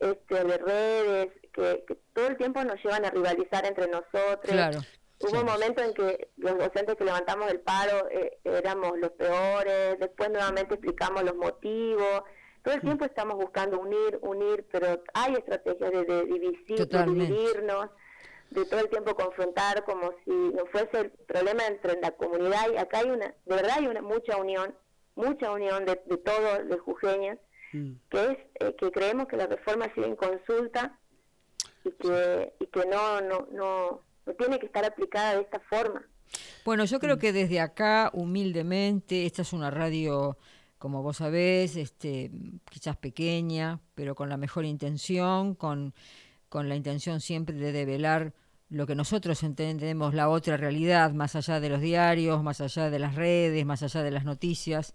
este, de redes, que, que todo el tiempo nos llevan a rivalizar entre nosotros. Claro. Hubo un momento en que los docentes que levantamos el paro eh, éramos los peores, después nuevamente explicamos los motivos. Todo el tiempo estamos buscando unir, unir, pero hay estrategias de, de divisir, de dividirnos, de todo el tiempo confrontar como si no fuese el problema entre la comunidad. Y acá hay una, de verdad hay una mucha unión, mucha unión de, de todos los jujeños, Mm. que es eh, que creemos que la reforma sigue en consulta y que, y que no, no, no, no tiene que estar aplicada de esta forma. Bueno, yo creo que desde acá, humildemente, esta es una radio, como vos sabés, este, quizás pequeña, pero con la mejor intención, con, con la intención siempre de develar lo que nosotros entendemos la otra realidad, más allá de los diarios, más allá de las redes, más allá de las noticias.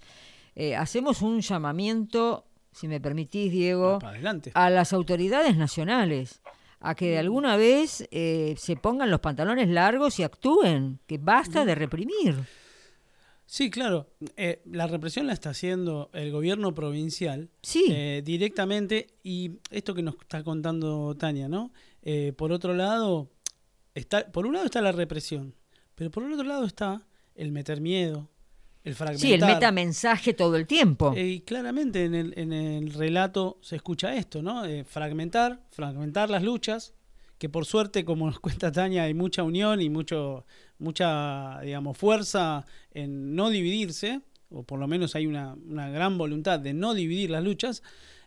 Eh, hacemos un llamamiento si me permitís, Diego, Para adelante. a las autoridades nacionales a que de alguna vez eh, se pongan los pantalones largos y actúen, que basta de reprimir. Sí, claro. Eh, la represión la está haciendo el gobierno provincial Sí. eh, directamente y esto que nos está contando Tania, ¿no? Eh, por otro lado, está, por un lado está la represión, pero por el otro lado está el meter miedo, el fragmentar. Sí, el metamensaje todo el tiempo. Eh, y claramente en el, en el relato se escucha esto, ¿no? Eh, fragmentar, fragmentar las luchas, que por suerte, como nos cuenta Tania, hay mucha unión y mucho, mucha, digamos, fuerza en no dividirse, o por lo menos hay una, una gran voluntad de no dividir las luchas,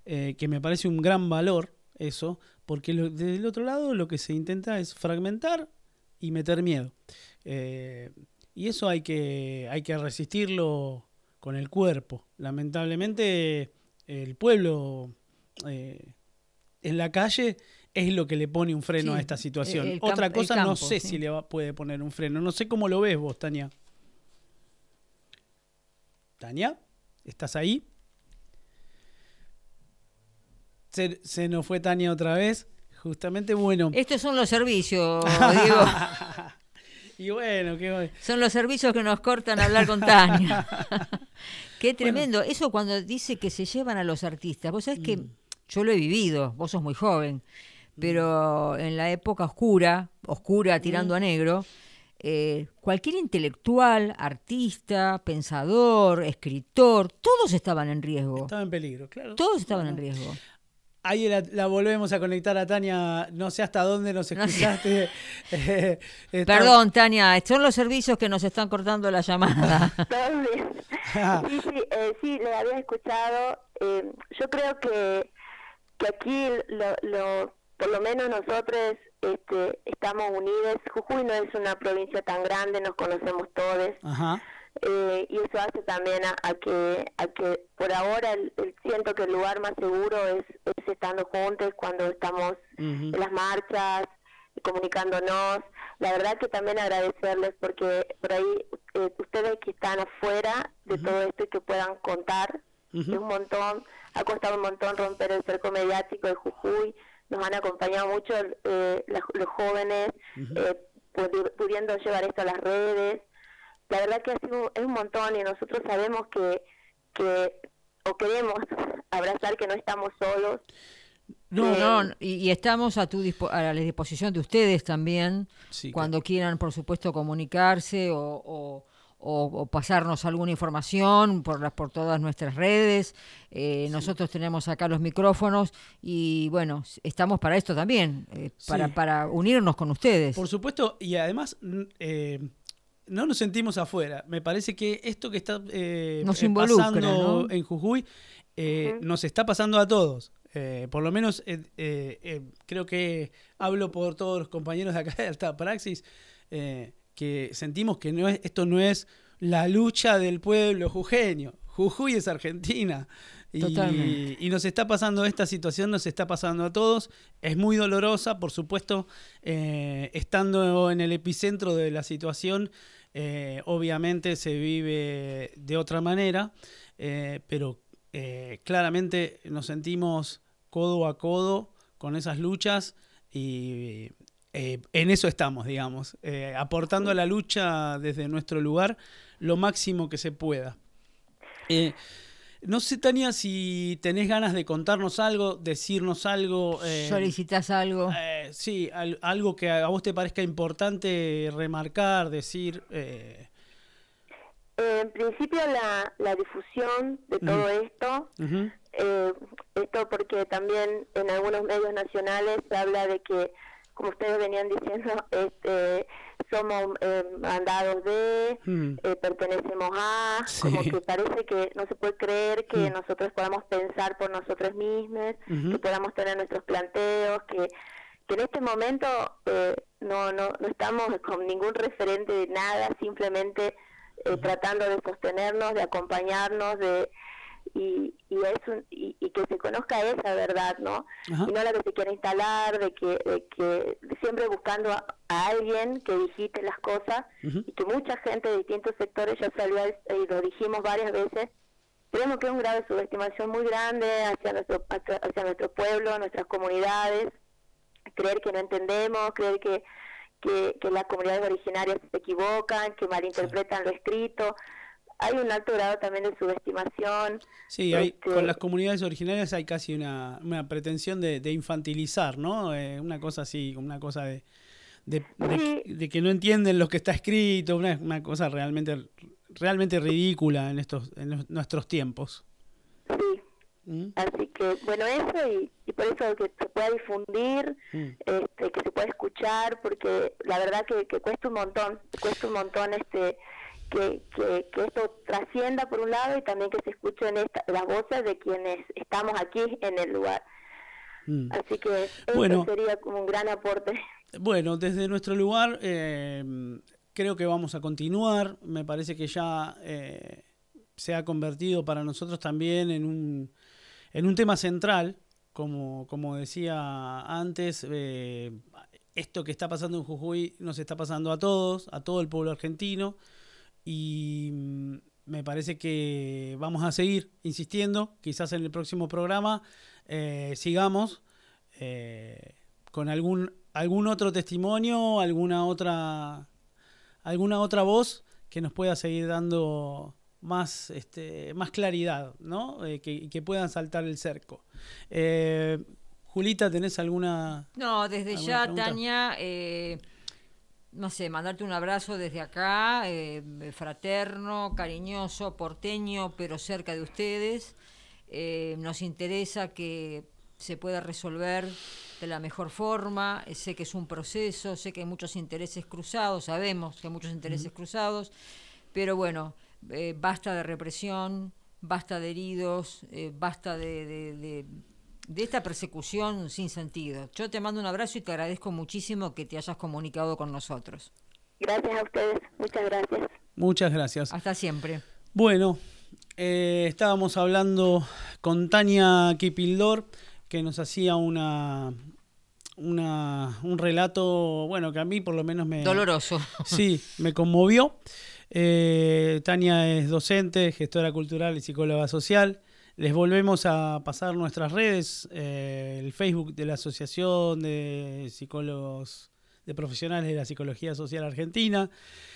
eh, que me parece un gran valor eso, porque lo- desde el otro lado lo que se intenta es fragmentar y meter miedo. Eh, y eso hay que, hay que resistirlo con el cuerpo. Lamentablemente, el pueblo eh, en la calle es lo que le pone un freno Sí, a esta situación. el Otra cosa campo, no sé sí. si le va- puede poner un freno. No sé cómo lo ves vos, Tania. Tania, ¿estás ahí? Se, se nos fue Tania otra vez. Justamente, bueno. Estos son los servicios, *laughs* Diego. *laughs* y bueno, qué. Son los servicios que nos cortan hablar con Tania. *laughs* Qué tremendo. Eso cuando dice que se llevan a los artistas. Vos sabés que Mm. yo lo he vivido, vos sos muy joven, pero en la época oscura, oscura Mm. tirando a negro, eh, cualquier intelectual, artista, pensador, escritor, todos estaban en riesgo. Estaba en peligro, claro. Todos estaban en riesgo. Ahí la, la volvemos a conectar a Tania. No sé hasta dónde nos *laughs* escuchaste. *laughs* Eh, está- Perdón, Tania, son los servicios que nos están cortando la llamada. *laughs* Bien. Sí, sí, eh, sí, le había escuchado. Eh, yo creo que, que aquí, lo, lo, por lo menos nosotros este, estamos unidos. Jujuy no es una provincia tan grande, nos conocemos todos. Ajá. Eh, y eso hace también a, a que a que por ahora el- el- siento que el lugar más seguro es, es estando juntos cuando estamos en las marchas comunicándonos. La verdad que también agradecerles porque por ahí eh, ustedes que están afuera de todo esto y que puedan contar es un montón ha costado un montón romper el cerco mediático de Jujuy nos han acompañado mucho eh, los jóvenes eh, pudi- pudiendo llevar esto a las redes la verdad que ha sido, es un montón y nosotros sabemos que, que o queremos *laughs* abrazar que no estamos solos. No, Eh, no, y, y estamos a, tu dispo- a la disposición de ustedes también, Sí, cuando quieran, por supuesto, comunicarse o, o- o- o pasarnos alguna información por, las, por todas nuestras redes. Eh, Nosotros tenemos acá los micrófonos y, bueno, estamos para esto también, eh, para, Sí. para unirnos con ustedes. Por supuesto, y además n- eh, no nos sentimos afuera. Me parece que esto que está eh, Nos eh, pasando ¿no? en Jujuy eh, nos está pasando a todos. Eh, por lo menos eh, eh, eh, creo que hablo por todos los compañeros de acá de Alta Praxis, eh, que sentimos que no es, esto no es la lucha del pueblo jujeño. Jujuy es Argentina. Y, Totalmente. y nos está pasando esta situación, nos está pasando a todos. Es muy dolorosa, por supuesto, eh, estando en el epicentro de la situación, eh, obviamente se vive de otra manera, eh, pero eh, claramente nos sentimos codo a codo con esas luchas y en eso estamos, digamos, aportando a la lucha desde nuestro lugar lo máximo que se pueda. No sé, Tania, si tenés ganas de contarnos algo, decirnos algo. eh, ¿Solicitas algo? eh, sí, al- algo que a vos te parezca importante remarcar, decir. eh, Eh, en principio la, la difusión de todo esto, eh, esto porque también en algunos medios nacionales se habla de que, como ustedes venían diciendo, *laughs* este, somos eh, mandados de, Mm. eh, pertenecemos a, Sí. como que parece que no se puede creer que Mm. nosotros podamos pensar por nosotros mismos, que podamos tener nuestros planteos, que, que en este momento eh, no, no, no estamos con ningún referente de nada, simplemente eh, tratando de sostenernos, de acompañarnos, de y, y, es un- y, y que se conozca esa verdad, ¿no? Ajá. Y no la que se quiere instalar, de que, de que siempre buscando a, a alguien que digite las cosas y que mucha gente de distintos sectores ya salió a- y lo dijimos varias veces creemos que es un grado de subestimación muy grande hacia nuestro, hacia, hacia nuestro pueblo, nuestras comunidades, creer que no entendemos, creer que, que, que las comunidades originarias se equivocan, que malinterpretan lo escrito. Hay un alto grado también de subestimación. Sí, hay, Este, con las comunidades originarias hay casi una, una pretensión de, de infantilizar, ¿no? Eh, una cosa así, una cosa de, de, de- Sí. de que no entienden lo que está escrito, una, una cosa realmente, realmente ridícula en estos en los- nuestros tiempos. Sí, ¿Mm? así que bueno, eso y, y por eso que se pueda difundir, Mm. este, que se pueda escuchar, porque la verdad que, que cuesta un montón, cuesta un montón este que, que, que esto trascienda por un lado y también que se escuchen esta- las voces de quienes estamos aquí en el lugar. Mm. Así que eso Bueno. sería como un gran aporte. Bueno, desde nuestro lugar eh, creo que vamos a continuar. Me parece que ya eh, se ha convertido para nosotros también en un, en un tema central, como, como decía antes. eh, esto que está pasando en Jujuy nos está pasando a todos, a todo el pueblo argentino. Y mm, me parece que vamos a seguir insistiendo. Quizás en el próximo programa eh, sigamos eh, con algún algún otro testimonio, alguna otra alguna otra voz que nos pueda seguir dando más este más claridad, ¿no? Eh, que, que puedan saltar el cerco. Eh, Julita, ¿tenés alguna? No, desde ¿Alguna ya, pregunta? Tania, no sé, mandarte un abrazo desde acá, eh, fraterno, cariñoso, porteño, pero cerca de ustedes. Eh, nos interesa que se pueda resolver de la mejor forma. Eh, Sé que es un proceso, sé que hay muchos intereses cruzados, sabemos que hay muchos intereses cruzados, pero bueno, eh, basta de represión, basta de heridos, basta de, de- de- de esta persecución sin sentido. Yo te mando un abrazo y te agradezco muchísimo que te hayas comunicado con nosotros. Gracias a ustedes, muchas gracias. Muchas gracias. Hasta siempre. Bueno, eh, estábamos hablando con Tania Kipildor, que nos hacía una, una un relato, bueno, que a mí por lo menos me... Doloroso. *laughs* Sí, me conmovió. Eh, Tania es docente, gestora cultural y psicóloga social. Les volvemos a pasar nuestras redes, eh, el Facebook de la Asociación de Psicólogos de Profesionales de la Psicología Social Argentina,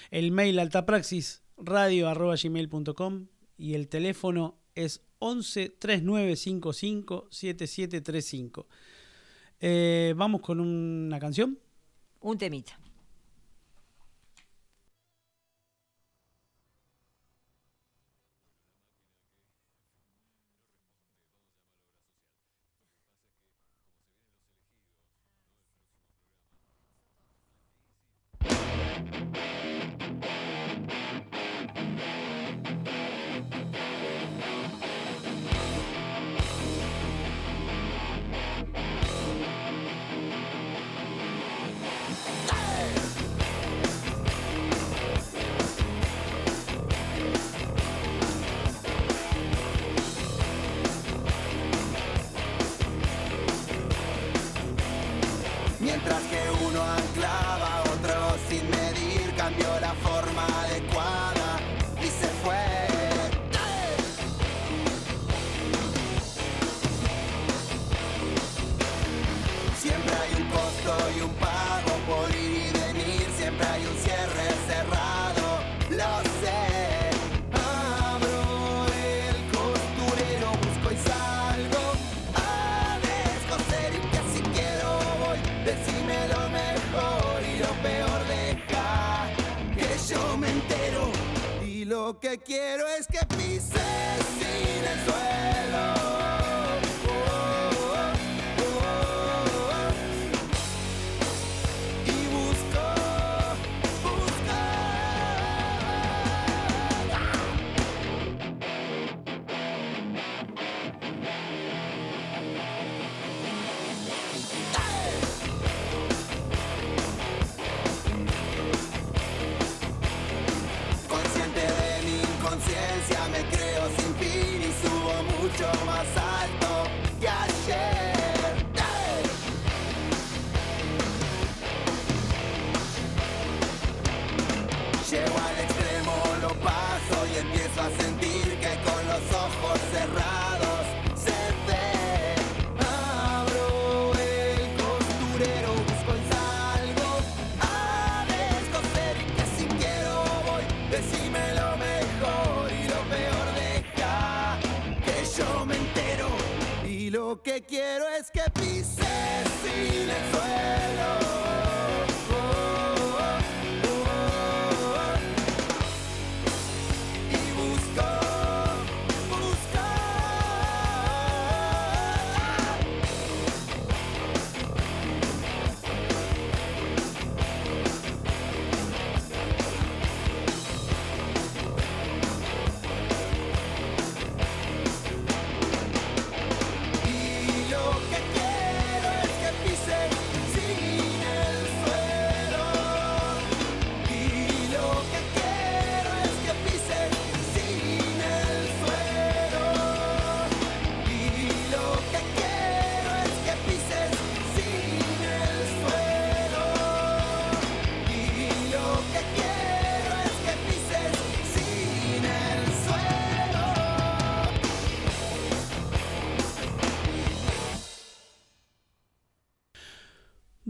el mail altapraxisradio.gmail.com y el teléfono es 11 3955 7735. Eh, Vamos con una canción. Un temita.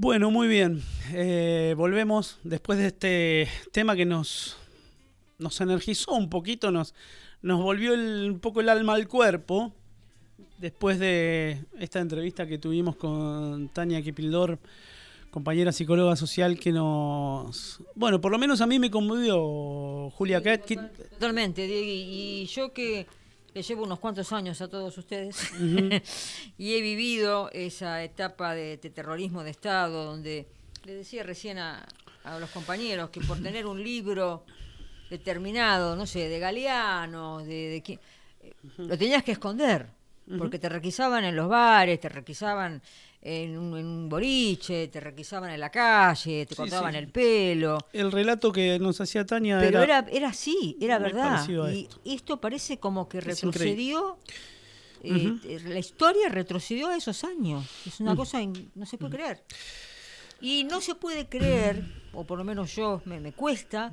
Bueno, muy bien. Eh, volvemos después de este tema que nos, nos energizó un poquito, nos, nos volvió el- un poco el alma al cuerpo. Después de esta entrevista que tuvimos con Tania Kipildor, compañera psicóloga social, que nos. Bueno, por lo menos a mí me conmovió Julia Totalmente, Diego. Y y yo que le llevo unos cuantos años a todos ustedes. *laughs* Y he vivido esa etapa de, de terrorismo de Estado donde le decía recién a, a los compañeros que por tener un libro determinado, no sé, de Galeano, de, de eh, lo tenías que esconder, porque te requisaban en los bares, te requisaban en un, en un boliche, te requisaban en la calle, te Sí, cortaban sí. el pelo. El relato que nos hacía Tania Pero era. era, era así, era verdad. Y esto. esto. parece como que retrocedió. eh, eh, la historia retrocedió a esos años. Es una cosa, in- no se puede creer. Y no se puede creer, o por lo menos yo me, me cuesta,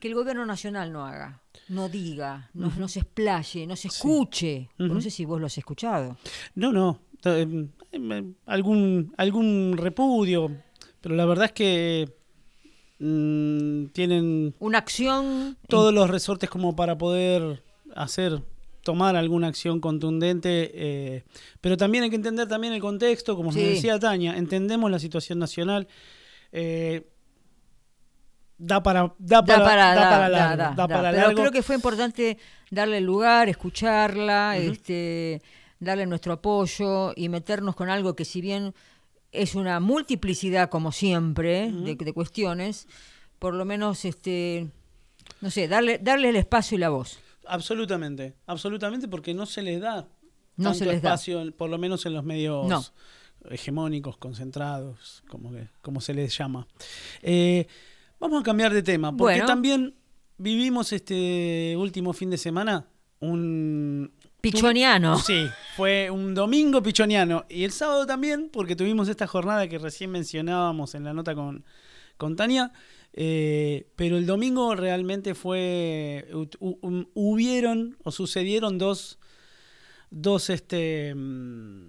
que el gobierno nacional no haga, no diga, no, no se explaye, no se escuche. No sé si vos lo has escuchado. No, no. Eh, eh, algún, algún repudio. Pero la verdad es que mm, tienen Una acción todos los resortes como para poder hacer, tomar alguna acción contundente. eh, pero también hay que entender también el contexto, como Sí. decía Tania, entendemos la situación nacional. eh, da para da Da para, da da, para largo, da, Pero creo que fue importante darle lugar, escucharla, este, darle nuestro apoyo y meternos con algo que si bien es una multiplicidad como siempre de, de cuestiones, por lo menos este no sé, darle darle el espacio y la voz. Absolutamente, absolutamente, porque no se les da No tanto se les da. espacio, en- por lo menos en los medios No. hegemónicos, concentrados, como, que- como se les llama. Eh, vamos a cambiar de tema, porque Bueno. también vivimos este último fin de semana un... Pichoniano. Sí, fue un domingo pichoniano. Y el sábado también, porque tuvimos esta jornada que recién mencionábamos en la nota con, con Tania. eh, pero el domingo realmente fue. hu- hu- hubieron o sucedieron dos. Dos, este. mm,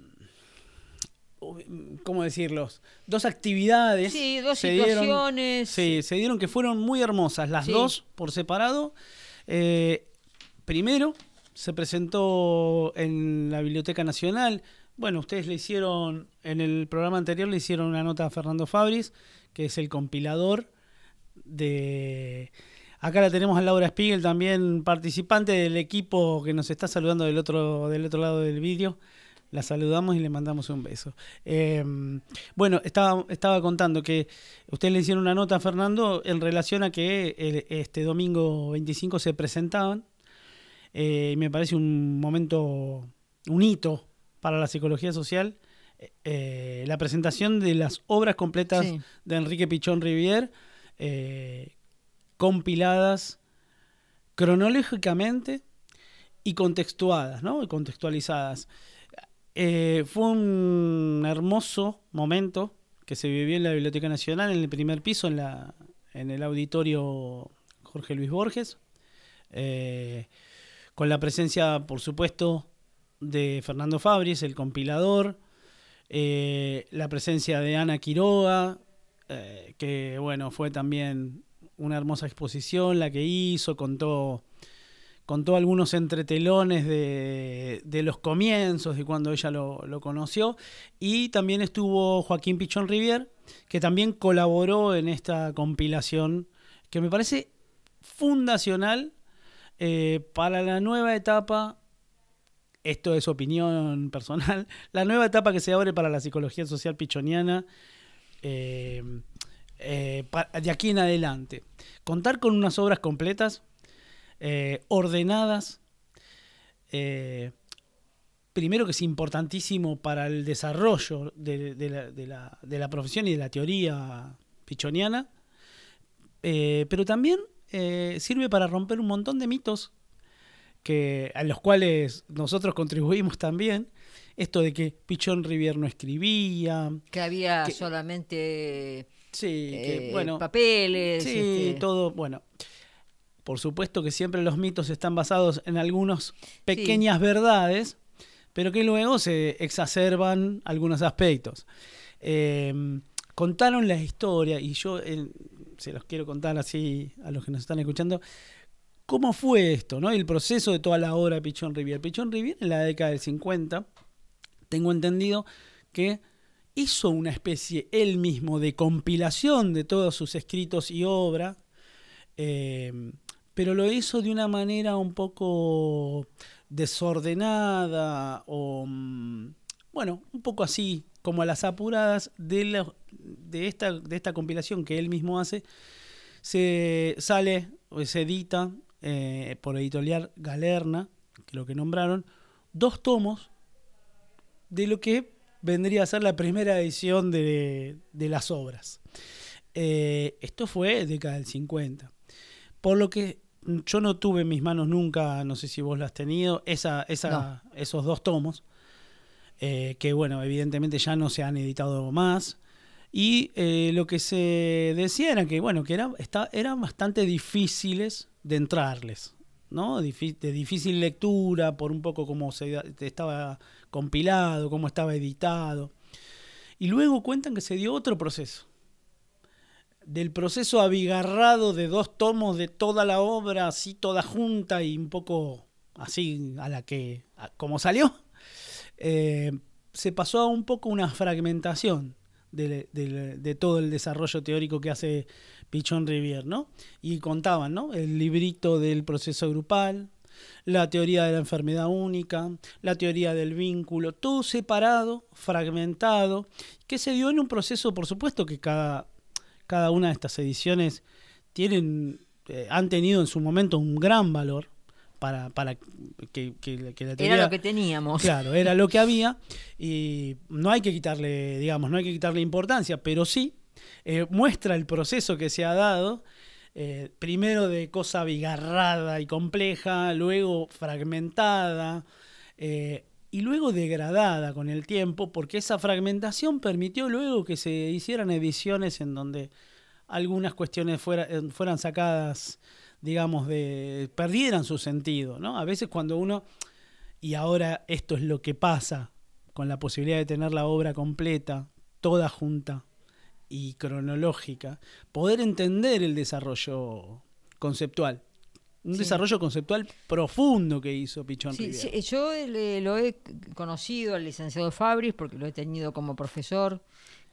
¿Cómo decirlos? Dos actividades. Sí, dos se dieron- situaciones. sí, se dieron que fueron muy hermosas, las Sí. dos por separado. Eh, primero, se presentó en la Biblioteca Nacional. Bueno, ustedes le hicieron, en el programa anterior le hicieron una nota a Fernando Fabris, que es el compilador de... Acá la tenemos a Laura Spiegel, también participante del equipo que nos está saludando del otro, del otro lado del vídeo. La saludamos y le mandamos un beso. Eh, bueno, estaba, estaba contando que ustedes le hicieron una nota a Fernando en relación a que este domingo 25 se presentaban. Eh, y me parece un momento, un hito para la psicología social. eh, la presentación de las obras completas Sí. de Enrique Pichón Rivier, eh, compiladas cronológicamente y contextuadas, ¿no? Y contextualizadas. Eh, fue un hermoso momento que se vivió en la Biblioteca Nacional, en el primer piso, en, la, en el auditorio Jorge Luis Borges, eh, con la presencia, por supuesto, de Fernando Fabris, el compilador, eh, la presencia de Ana Quiroga, eh, que bueno, fue también una hermosa exposición la que hizo, contó contó algunos entretelones de, los comienzos, de cuando ella lo, lo conoció. Y también estuvo Joaquín Pichón Rivier, que también colaboró en esta compilación, que me parece fundacional eh, para la nueva etapa. Esto es opinión personal. *laughs* La nueva etapa que se abre para la psicología social pichoniana eh, eh, de aquí en adelante. Contar con unas obras completas, ordenadas, primero que es importantísimo para el desarrollo de, la, profesión y de la teoría pichoniana, pero también eh, sirve para romper un montón de mitos que, a los cuales nosotros contribuimos también. Esto de que Pichón Rivier no escribía, Que había Que- solamente sí, que eh, bueno, papeles. Sí, este, todo, bueno. Por supuesto que siempre los mitos están basados en algunas pequeñas verdades, pero que luego se exacerban algunos aspectos. Eh, contaron la historia, y yo eh, se los quiero contar así a los que nos están escuchando, cómo fue esto, ¿no? El proceso de toda la obra de Pichón Rivier. Pichón Rivier en la década del 50, tengo entendido que hizo una especie él mismo de compilación de todos sus escritos y obra, eh, pero lo hizo de una manera un poco desordenada o, mm, bueno, un poco así, como a las apuradas de, la- de, esta, de esta compilación que él mismo hace, se sale o se edita eh, por editorial Galerna, que lo que nombraron, dos tomos de lo que vendría a ser la primera edición de, de las obras. Eh, esto fue década del 50. Por lo que yo no tuve en mis manos nunca, no sé si vos lo has tenido, esa, esa, esos dos tomos, eh, que bueno, evidentemente ya no se han editado más. Y eh, lo que se decía era que, bueno, que era, eran bastante difíciles de entrarles, ¿no? De difícil lectura, por un poco cómo se estaba compilado, cómo estaba editado. Y luego cuentan que se dio otro proceso. Del proceso abigarrado de dos tomos de toda la obra, así toda junta y un poco así a la que, como salió, eh, se pasó a un poco una fragmentación de, todo el desarrollo teórico que hace Pichón Rivier, ¿no? Y contaban, ¿no? El librito del proceso grupal, la teoría de la enfermedad única, la teoría del vínculo, todo separado, fragmentado, que se dio en un proceso, por supuesto, que cada, cada una de estas ediciones tienen, eh, han tenido en su momento un gran valor para, para que, que- que la teoría... Era lo que teníamos. Claro, era lo que había y no hay que quitarle, digamos, no hay que quitarle importancia, pero sí eh, muestra el proceso que se ha dado, eh, primero de cosa abigarrada y compleja, luego fragmentada eh, y luego degradada con el tiempo, porque esa fragmentación permitió luego que se hicieran ediciones en donde algunas cuestiones fuera- fueran sacadas, digamos, de perdieran su sentido, ¿no? A veces cuando uno y ahora esto es lo que pasa con la posibilidad de tener la obra completa, toda junta y cronológica, poder entender el desarrollo conceptual. Un Sí. desarrollo conceptual profundo que hizo Pichón Sí, sí, yo le- lo he conocido al licenciado Fabris porque lo he tenido como profesor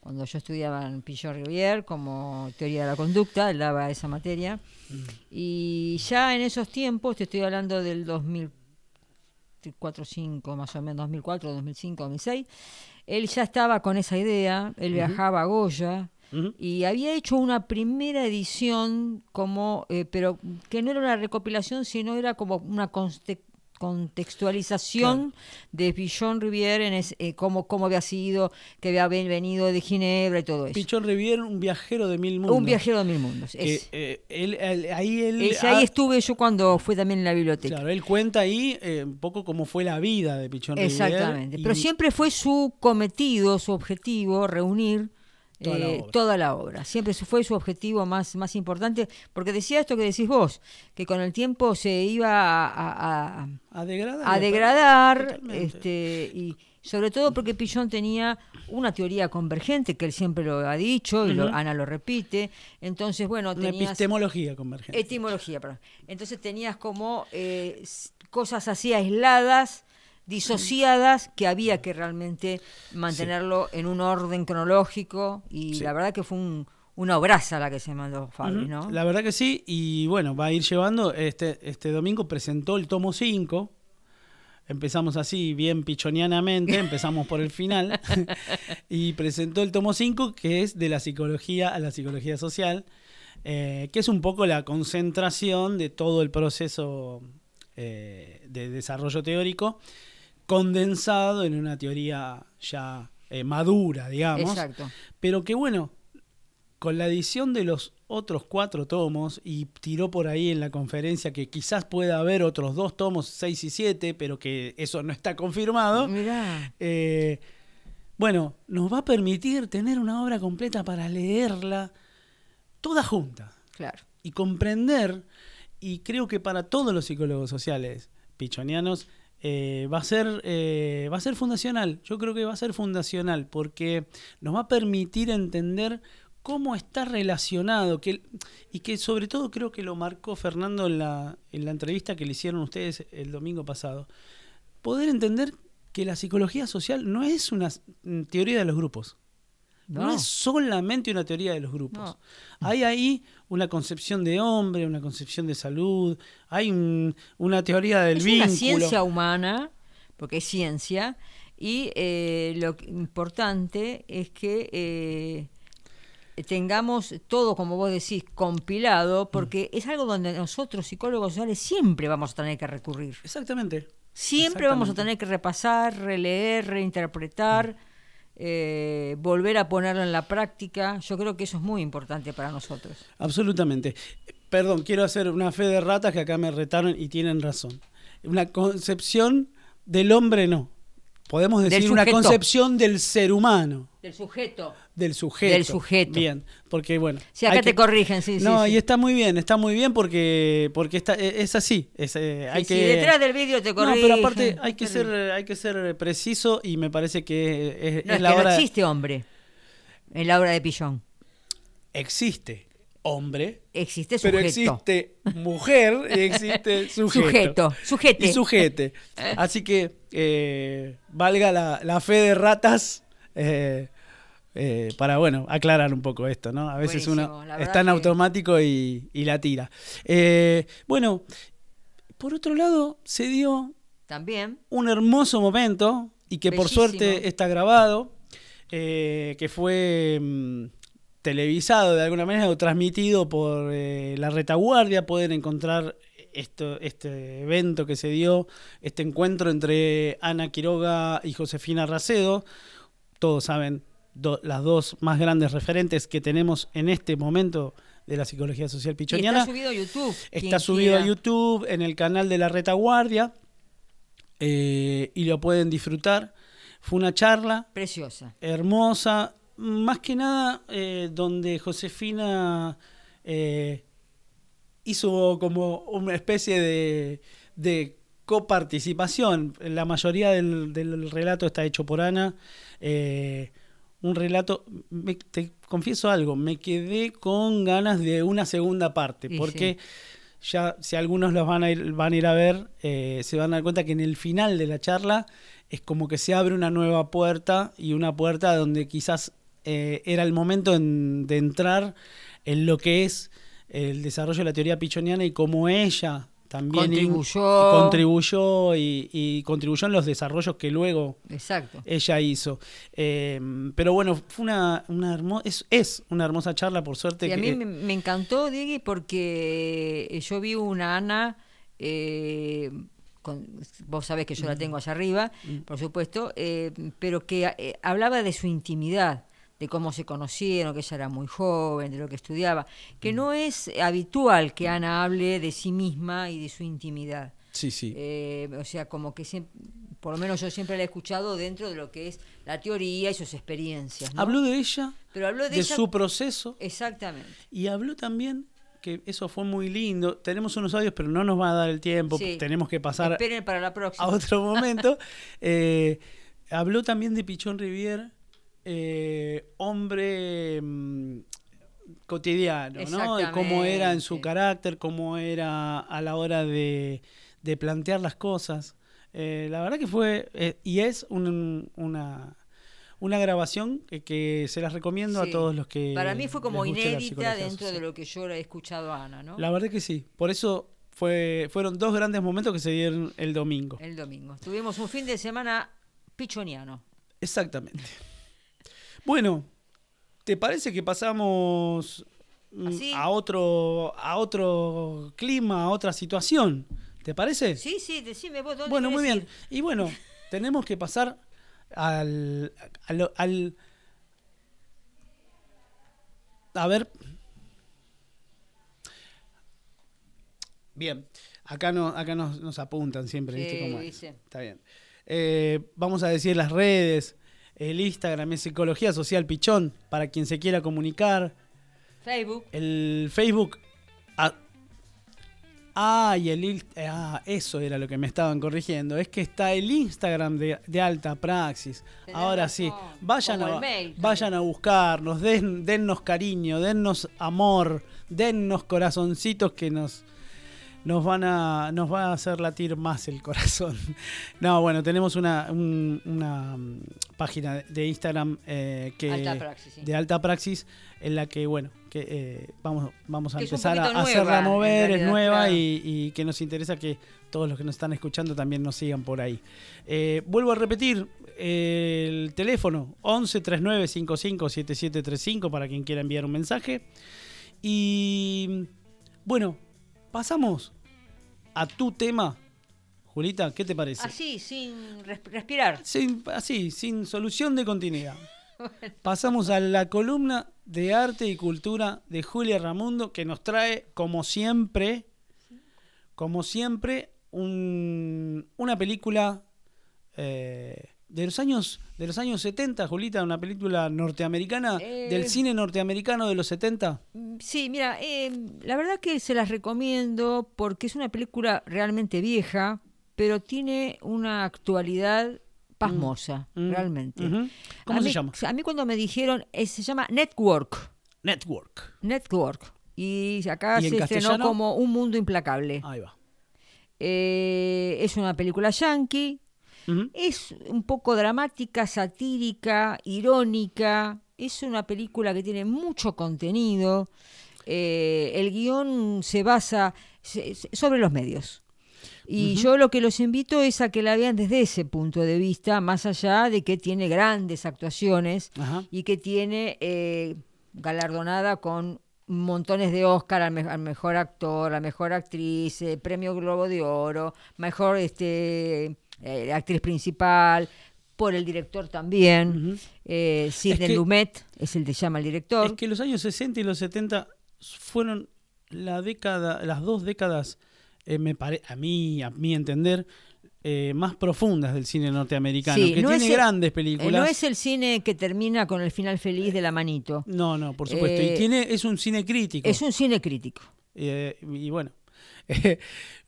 cuando yo estudiaba en Pillon Rivier como teoría de la conducta, él daba esa materia. Y ya en esos tiempos, te estoy hablando del 2004, 5, más o menos 2004, 2005, 2006, él ya estaba con esa idea, él viajaba a Goya, y había hecho una primera edición como eh, pero que no era una recopilación sino era como una contextualización de Pichon Rivière en es- eh, cómo, cómo había sido que había ven- venido de Ginebra y todo eso Pichón Riviera, un viajero de mil mundos. un viajero de mil mundos eh, él- él- ahí él, estuve yo cuando fue también en la biblioteca claro, él cuenta ahí eh, un poco cómo fue la vida de Pichón Riviera. Exactamente. y- Pero siempre fue su cometido, su objetivo, reunir Toda la eh, obra. toda la obra. Siempre fue su objetivo más, más importante, porque decía esto que decís vos, que con el tiempo se iba a, a- degradar. a degradar, este, y sobre todo porque Pillón tenía una teoría convergente, que él siempre lo ha dicho, y lo-. Ana lo repite. Entonces, bueno, Una tenías... epistemología convergente. Etimología, perdón. Entonces tenías como eh, cosas así aisladas, disociadas, que había que realmente mantenerlo en un orden cronológico y Sí. la verdad que fue un- una obraza la que se mandó Fabri, Ujú. ¿no? La verdad que sí, y bueno, va a ir llevando, este, este domingo presentó el tomo 5, empezamos así bien pichonianamente, empezamos por el final, *laughs* *laughs* y presentó el tomo 5 que es de la psicología a la psicología social, eh, que es un poco la concentración de todo el proceso eh, de desarrollo teórico condensado en una teoría ya eh, madura, digamos Exacto. pero que bueno, con la edición de los otros cuatro tomos, y tiró por ahí en la conferencia que quizás pueda haber otros dos tomos, seis y siete, pero que eso no está confirmado, Mirá, eh, bueno, nos va a permitir tener una obra completa para leerla toda junta claro. y comprender, y creo que para todos los psicólogos sociales pichonianos, eh, va, a ser, eh, va a ser fundacional. Yo creo que va a ser fundacional porque nos va a permitir entender cómo está relacionado que, y que sobre todo creo que lo marcó Fernando en la, en la entrevista que le hicieron ustedes el domingo pasado. Poder entender que la psicología social no es una mm, teoría de los grupos. No, No. es solamente una teoría de los grupos. No. Hay ahí una concepción de hombre, una concepción de salud, hay un- una teoría del es vínculo. una ciencia humana, porque es ciencia, y eh, lo importante es que eh, tengamos todo, como vos decís, compilado, porque es algo donde nosotros, psicólogos sociales, siempre vamos a tener que recurrir. Exactamente. Siempre vamos a tener que repasar, releer, reinterpretar, eh, volver a ponerlo en la práctica. Yo creo que eso es muy importante para nosotros. Absolutamente. Perdón, quiero hacer una fe de ratas que acá me retaron y tienen razón. Una concepción del hombre no. Podemos decir una concepción del ser humano, Del sujeto. Del sujeto. Del sujeto. Bien, porque bueno. Sí, acá te que- corrigen, sí, sí, No, sí. y está muy bien, está muy bien porque porque está, e, es así. Es, eh, hay que, sí, detrás del vídeo te No, corrigen. pero aparte hay que ser hay que ser preciso y me parece que es, No, la que no hora. existe hombre en la obra de Pillón. Existe hombre, Existe pero sujeto. existe mujer y existe *laughs* sujeto. Sujeto, sujete. Y sujete. Así que eh, valga la, la fe de ratas eh, eh, para, bueno, aclarar un poco esto, ¿no? A veces Buenísimo, uno está en automático y, y la tira. Eh, bueno, por otro lado, se dio También. un hermoso momento y que por suerte está grabado, eh, que fue mm, televisado de alguna manera o transmitido por la retaguardia. Pueden encontrar esto, este evento que se dio, este encuentro entre Ana Quiroga y Josefina Racedo. Todos saben do- las dos más grandes referentes que tenemos en este momento de la psicología social Y pichoniana. está subido a YouTube. Está subido a. YouTube en el canal de la retaguardia eh, y lo pueden disfrutar. Fue una charla Preciosa. hermosa, más que nada eh, donde Josefina eh, hizo como una especie de, de coparticipación. La mayoría del, del relato está hecho por Ana. eh, un relato, me- te confieso algo, me quedé con ganas de una segunda parte, Y porque ya si algunos los van a ir, van a, ir a ver, eh, se van a dar cuenta que en el final de la charla es como que se abre una nueva puerta y una puerta donde quizás eh, era el momento en- de entrar en lo que es el desarrollo de la teoría pichoniana y cómo ella también in- Contribuyó. y, y contribuyó en los desarrollos que luego Exacto. ella hizo. Eh, pero bueno, fue una, una hermosa, es, es una hermosa charla, por suerte. Y a mí me, me encantó, Diego, porque eh, yo vi una Ana, eh, con- vos sabés que yo la tengo allá arriba, por supuesto, eh, pero que hablaba de su intimidad, de cómo se conocieron, que ella era muy joven, de lo que estudiaba, que no es habitual que Ana hable de sí misma y de su intimidad. Sí, sí. Eh, o sea, como que siem- Por lo menos yo siempre la he escuchado dentro de lo que es la teoría y sus experiencias. ¿no? Habló de ella, Pero habló de, de ella- su proceso Exactamente. y habló también que eso fue muy lindo. Tenemos unos audios, pero no nos va a dar el tiempo. Sí. Tenemos que pasar Esperen para la próxima. a otro momento. *laughs* Eh, habló también de Pichón Rivier, eh, hombre mm, cotidiano, ¿no? De cómo era en su carácter, cómo era a la hora de, de plantear las cosas. Eh, la verdad que fue eh, y es un- una, una grabación que, que se las recomiendo Sí. a todos los que. Para mí fue como inédita dentro de lo que yo he escuchado a Ana, ¿no? La verdad que sí. Por eso fue, fueron dos grandes momentos que se dieron el domingo. El domingo. Tuvimos un fin de semana pichoniano. Exactamente. Bueno, ¿te parece que pasamos mm, ¿Así? a otro a otro clima, a otra situación? ¿Te parece? Sí, sí, decime vos dónde Bueno, muy bien. Y bueno, *laughs* tenemos que pasar al, al, al- a ver. Bien, acá no, acá nos, nos apuntan siempre, ¿viste cómo es? Está bien. Eh, vamos a decir las redes. El Instagram es Psicología Social Pichón, para quien se quiera comunicar. Facebook. El Facebook. Ah, ah, y el. Ah, eso era lo que me estaban corrigiendo. Es que está el Instagram de, de Alta Praxis. Tenés Ahora razón, sí, vayan, a, mail vayan a buscarnos, den, dennos cariño, dennos amor, dennos corazoncitos que nos. Nos van a, nos va a hacer latir más el corazón. No, bueno, tenemos una, un- una mm, página de Instagram eh, que Alta Praxis, sí. de alta praxis en la que bueno que eh, vamos vamos a Que empezar a hacerla nueva, en mover es nueva claro. y, y que nos interesa que todos los que nos están escuchando también nos sigan por ahí Eh, vuelvo a repetir eh, el teléfono 11 39 55 7735 para quien quiera enviar un mensaje y bueno pasamos a tu tema Julita qué te parece Así, sin res- respirar. sin, así, sin solución de continuidad. *laughs* Pasamos a la columna de arte y cultura de Julia Ramundo, que nos trae, como siempre, como siempre, un- una película eh, de los años de los años 70, Julita, una película norteamericana, Eh. del cine norteamericano de los 70. Mm, Sí, mira, eh, la verdad que se las recomiendo porque es una película realmente vieja, pero tiene una actualidad pasmosa, Mm, realmente. ujú. ¿Cómo A se mí- llama? A mí cuando me dijeron, eh, se llama Network. Network. Network. Y acá ¿Y en se castellano? Estrenó como Un Mundo Implacable. Ahí va. Eh, es una película yankee. Es un poco dramática, satírica, irónica. Es una película que tiene mucho contenido. Eh, el guion se basa se- sobre los medios. Y yo lo que los invito es a que la vean desde ese punto de vista, más allá de que tiene grandes actuaciones y que tiene eh, galardonada con montones de Oscar al, me- al mejor actor, a mejor actriz, eh, premio Globo de Oro, mejor este eh, actriz principal, por el director también. Ujú. eh, Sidney que- Lumet es el que llama el director. Es que los años 60 y los 70 fueron la década, las dos décadas, eh, me pare- a mí, a mi entender, eh, más profundas del cine norteamericano, Sí, que no tiene es el- grandes Eh, películas. no es el cine que termina con el final feliz de la manito. No, no, por supuesto. Eh, y tiene, es un cine crítico. Es un cine crítico. Eh, y bueno, *laughs*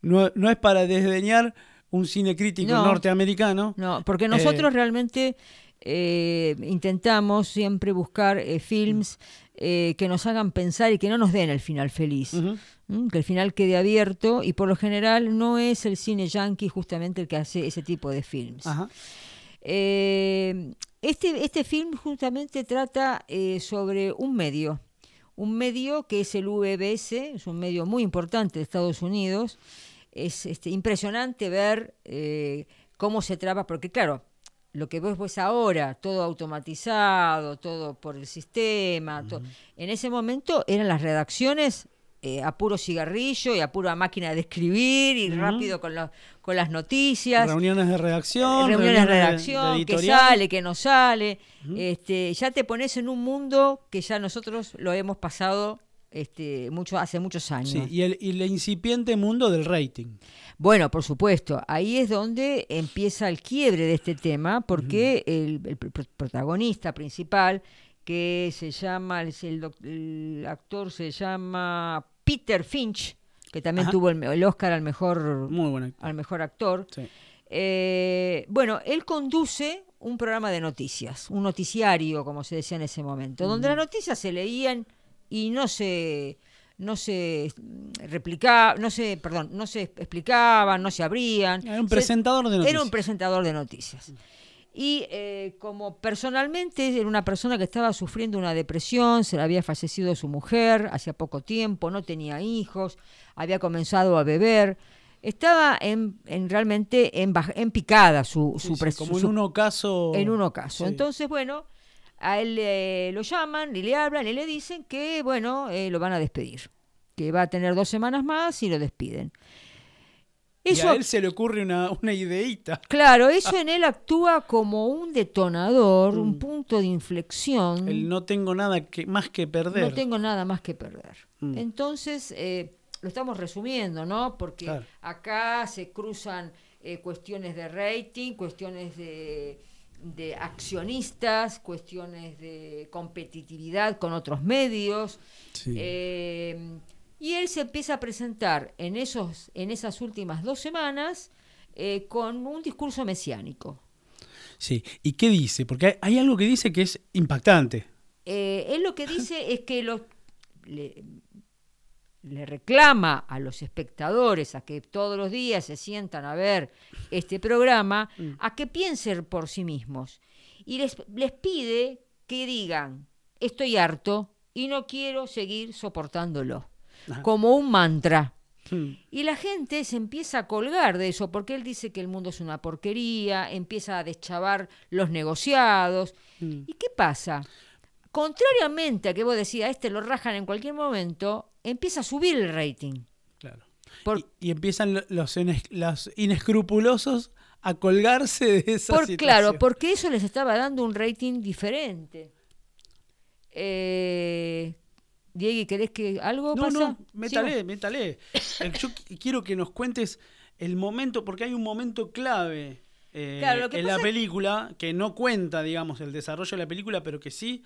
no, no es para desdeñar un cine crítico No. norteamericano. No, porque nosotros realmente eh, intentamos siempre buscar eh, films eh, que nos hagan pensar y que no nos den el final feliz. Que el final quede abierto y por lo general no es el cine yankee justamente el que hace ese tipo de films. Ajá. Eh, este, este film justamente trata eh, sobre un medio, un medio que es el VBS, es un medio muy importante de Estados Unidos. Es este, impresionante ver eh, cómo se traba, porque claro, lo que vos ves ahora, todo automatizado, todo por el sistema, en ese momento eran las redacciones eh, a puro cigarrillo y a pura máquina de escribir y rápido con, los- con las noticias Reuniones de redacción. reuniones de redacción, que sale, que no sale. este, ya te pones en un mundo que ya nosotros lo hemos pasado este, mucho, hace muchos años. Sí, y el, y el incipiente mundo del rating. Bueno, por supuesto, ahí es donde empieza el quiebre de este tema, porque el, el pr- protagonista principal, que se llama, el, actor se llama Peter Finch, que también Ajá. tuvo el, el Oscar al mejor, Muy bueno. al mejor actor. Sí. Eh, bueno, él conduce un programa de noticias, un noticiario, como se decía en ese momento, donde las noticias se leían y no se no se replicaban, no se, perdón, no se explicaban, no se abrían. Era un Se- presentador de noticias. Era un presentador de noticias. Y eh, como personalmente era una persona que estaba sufriendo una depresión, se le había fallecido su mujer hacía poco tiempo, no tenía hijos, había comenzado a beber, estaba en, en realmente en, en picada su, Sí, su, sí, como en su- un ocaso. en un ocaso. Sí. Entonces, bueno, a él eh, lo llaman y le hablan y le dicen que, bueno, eh, lo van a despedir, que va a tener dos semanas más y lo despiden. y Eso, a él se le ocurre una, una ideita. claro, eso en él actúa como un detonador, un punto de inflexión. Mm. El no tengo nada que, más que perder. No tengo nada más que perder. Mm. Entonces, eh, lo estamos resumiendo, ¿no? Porque Claro. acá se cruzan eh, cuestiones de rating, cuestiones de, de accionistas, cuestiones de competitividad con otros medios. Sí. Eh, y él se empieza a presentar en, esos, en esas últimas dos semanas eh, con un discurso mesiánico. Sí. ¿Y qué dice? Porque hay, hay algo que dice que es impactante. Eh, él lo que dice es que los, le, le reclama a los espectadores a que todos los días se sientan a ver este programa, a que piensen por sí mismos. Y les, les pide que digan, estoy harto y no quiero seguir soportándolo. Ajá. Como un mantra. Mm. Y la gente se empieza a colgar de eso, porque él dice que el mundo es una porquería, empieza a deschavar los negociados. Mm. ¿Y qué pasa? Contrariamente a que vos decías, este lo rajan en cualquier momento, empieza a subir el rating. Claro. Por- y, y empiezan lo- los, los inescrupulosos a colgarse de esa por- situación. claro, porque eso les estaba dando un rating diferente. Eh, Diego, ¿querés que algo No, pasa? no, Sí, métale, métale. Eh, Yo qu- quiero que nos cuentes el momento, porque hay un momento clave eh, Claro, en la película que no cuenta, digamos, el desarrollo de la película, pero que sí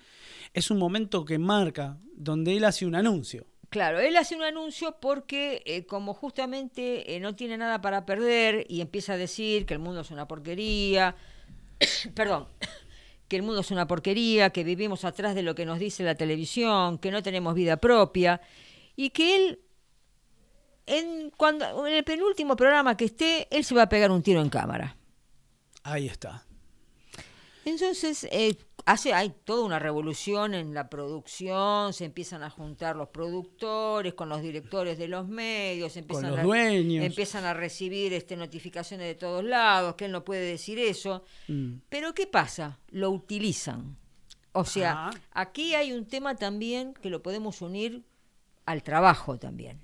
es un momento que marca, donde él hace un anuncio. Claro, él hace un anuncio porque eh, como justamente eh, no tiene nada para perder y empieza a decir que el mundo es una porquería, *coughs* perdón, *coughs* que el mundo es una porquería, que vivimos atrás de lo que nos dice la televisión, que no tenemos vida propia y que él en cuando en el penúltimo programa que esté, él se va a pegar un tiro en cámara. Ahí está. Entonces, eh, hace, hay toda una revolución en la producción, se empiezan a juntar los productores con los directores de los medios, empiezan, los a, dueños. empiezan a recibir este, notificaciones de todos lados, que él no puede decir eso. Mm. Pero ¿qué pasa? Lo utilizan. O sea, Ah. aquí hay un tema también que lo podemos unir al trabajo también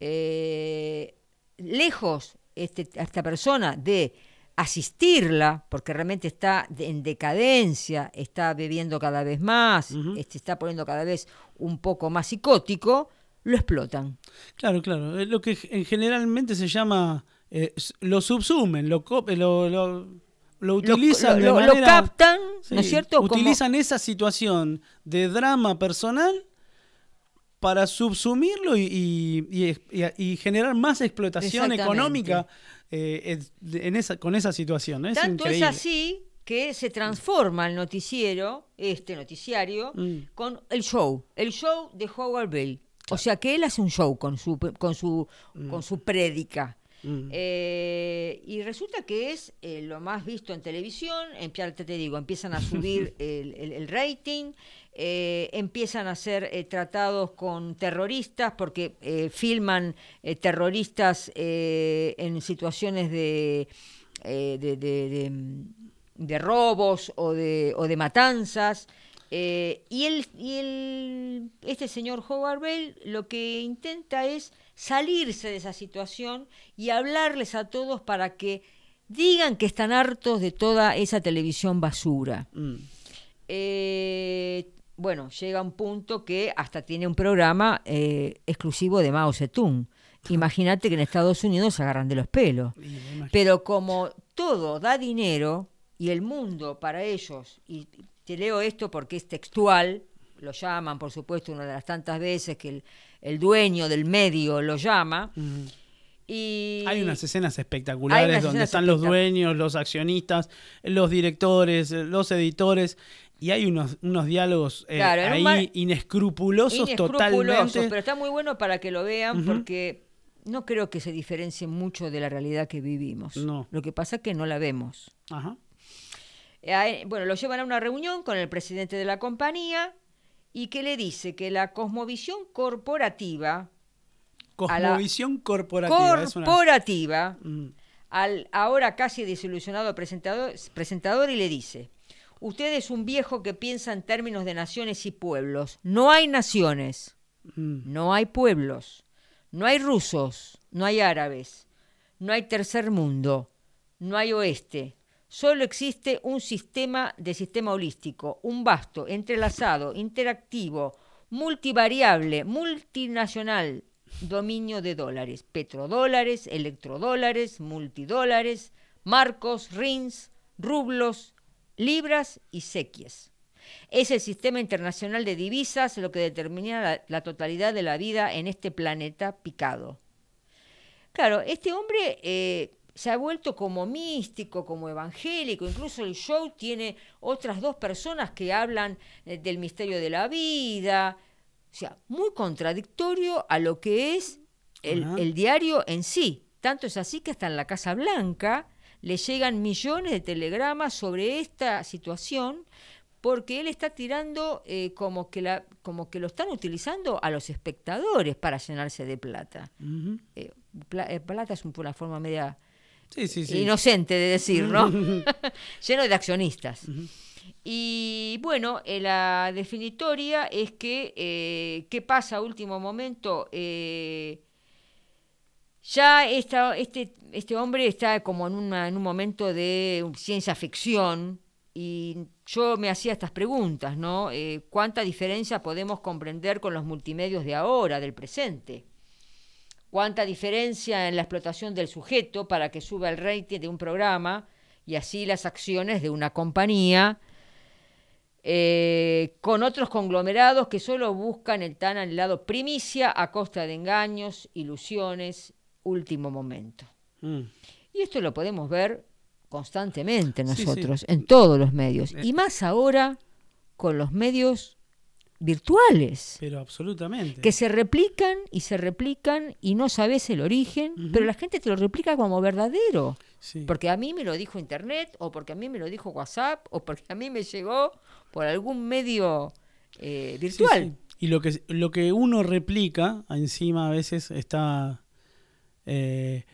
eh, lejos este, a esta persona de asistirla, porque realmente está en decadencia, está bebiendo cada vez más, este, está poniendo cada vez un poco más psicótico, lo explotan. Claro, claro. Lo que en generalmente se llama. eh, lo subsumen, lo, co- lo, lo, utilizan. lo- de manera- captan, ¿no es cierto? Como- Utilizan esa situación de drama personal para subsumirlo y, y- y- y- y generar más explotación económica eh, en esa, con esa situación. Es Tanto increíble. es así que se transforma el noticiero, este noticiario, Mm. con el show, el show de Howard Bell. O sea que él hace un show con su con su con su prédica. Mm. Eh, y resulta que es eh, lo más visto en televisión, ya te digo, empiezan a subir *laughs* el, el- el rating, eh, empiezan a ser eh, tratados con terroristas porque eh, filman terroristas en situaciones de, de, de- de, de robos o de, o de matanzas. Y el, y el, este señor Howard Bell lo que intenta es salirse de esa situación y hablarles a todos para que digan que están hartos de toda esa televisión basura. Mm. Eh, bueno, llega un punto que hasta tiene un programa eh, exclusivo de Mao Zedong. *laughs* Imagínate que en Estados Unidos se agarran de los pelos. Pero como todo da dinero y el mundo para ellos, y te leo esto porque es textual, lo llaman, por supuesto, una de las tantas veces que el, el dueño del medio lo llama. Y Hay unas escenas espectaculares unas donde escenas están los dueños, los accionistas, los directores, los editores y hay unos, unos diálogos eh, Claro, ahí mar- inescrupulosos, inescrupulosos, totalmente. pero está muy bueno para que lo vean porque no creo que se diferencie mucho de la realidad que vivimos. No. Lo que pasa es que no la vemos. Ajá. Eh, Bueno, lo llevan a una reunión con el presidente de la compañía y que le dice que la cosmovisión corporativa, Cosmovisión corporativa. es una- corporativa, Mm, al ahora casi desilusionado presentador, presentador y le dice, usted es un viejo que piensa en términos de naciones y pueblos. No hay naciones, mm. no hay pueblos, no hay rusos, no hay árabes, no hay tercer mundo, no hay oeste. Solo existe un sistema de sistema holístico, un vasto, entrelazado, interactivo, multivariable, multinacional, dominio de dólares, petrodólares, electrodólares, multidólares, marcos, rins, rublos, libras y sequies. Es el sistema internacional de divisas lo que determina la, la totalidad de la vida en este planeta picado. Claro, este hombre eh, se ha vuelto como místico, como evangélico, incluso el show tiene otras dos personas que hablan eh, del misterio de la vida, o sea, muy contradictorio a lo que es el, el diario en sí. Tanto es así que hasta en la Casa Blanca le llegan millones de telegramas sobre esta situación porque él está tirando eh, como, que la, como que lo están utilizando a los espectadores para llenarse de plata. Eh, pla- eh, plata es un- una forma media Sí, sí, sí. inocente de decir, ¿no? *laughs* *laughs* Lleno de accionistas. Y bueno, eh, la definitoria es que, ¿qué pasa a último momento? Ya este, este hombre está como en, una- en un momento de ciencia ficción y yo me hacía estas preguntas, ¿no? Eh, ¿Cuánta diferencia podemos comprender con los multimedios de ahora, del presente? cuánta diferencia en la explotación del sujeto para que suba el rating de un programa y así las acciones de una compañía eh, con otros conglomerados que solo buscan el tan anhelado primicia a costa de engaños, ilusiones, último momento. Mm. Y esto lo podemos ver constantemente Sí, sí. nosotros, en todos los medios, y más ahora con los medios virtuales Pero absolutamente. que se replican y se replican y no sabes el origen, pero la gente te lo replica como verdadero. Sí. Porque a mí me lo dijo Internet, o porque a mí me lo dijo WhatsApp, o porque a mí me llegó por algún medio eh, Sí, virtual. sí. Y lo que, lo que uno replica encima a veces está eh,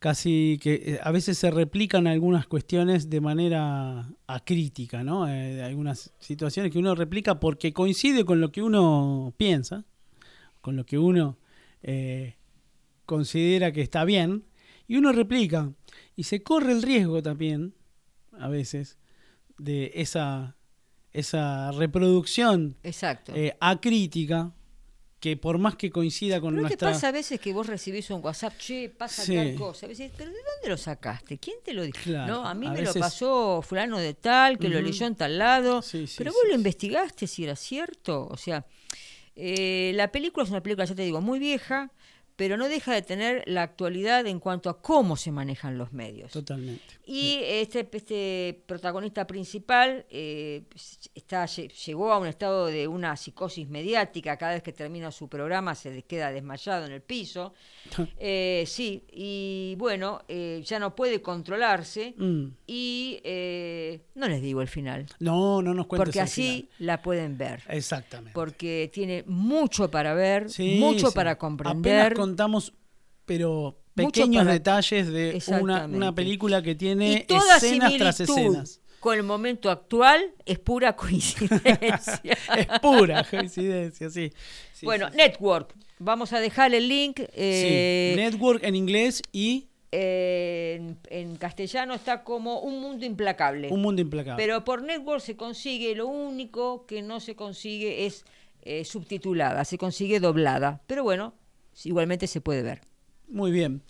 casi que eh, a veces se replican algunas cuestiones de manera acrítica, ¿no? Eh, algunas situaciones que uno replica porque coincide con lo que uno piensa, con lo que uno eh, considera que está bien, y uno replica. Y se corre el riesgo también, a veces, de esa, esa reproducción Exacto. eh, acrítica que por más que coincida con ¿No te nuestra pasa a veces que vos recibís un WhatsApp, che, pasa Sí. tal cosa? A veces, ¿pero de dónde lo sacaste? ¿Quién te lo dijo? Claro, no, a mí a me veces- lo pasó fulano de tal, que lo leyó en tal lado. Sí, sí, pero vos lo investigaste si era cierto. O sea, eh, la película es una película, ya te digo, muy vieja, pero no deja de tener la actualidad en cuanto a cómo se manejan los medios. totalmente Y este, este protagonista principal eh, está, lle- llegó a un estado de una psicosis mediática. Cada vez que termina su programa se queda desmayado en el piso. Eh, sí, y bueno, eh, ya no puede controlarse. Mm. Y no les digo el final, no no nos cuentes porque el así la pueden ver. exactamente Porque tiene mucho para ver, Sí, mucho sí. para apenas comprender. Contamos pero pequeños para- detalles de una, una película que tiene escenas tras escenas con el momento actual es pura *laughs* coincidencia. *laughs* es pura coincidencia sí, Sí, bueno, sí. Network. Vamos a dejar el link. Sí, eh, network en inglés y eh, en, en castellano está como Un Mundo Implacable. Un mundo implacable. Pero por network se consigue, lo único que no se consigue es eh, subtitulada, se consigue doblada. Pero bueno, igualmente se puede ver. Muy bien.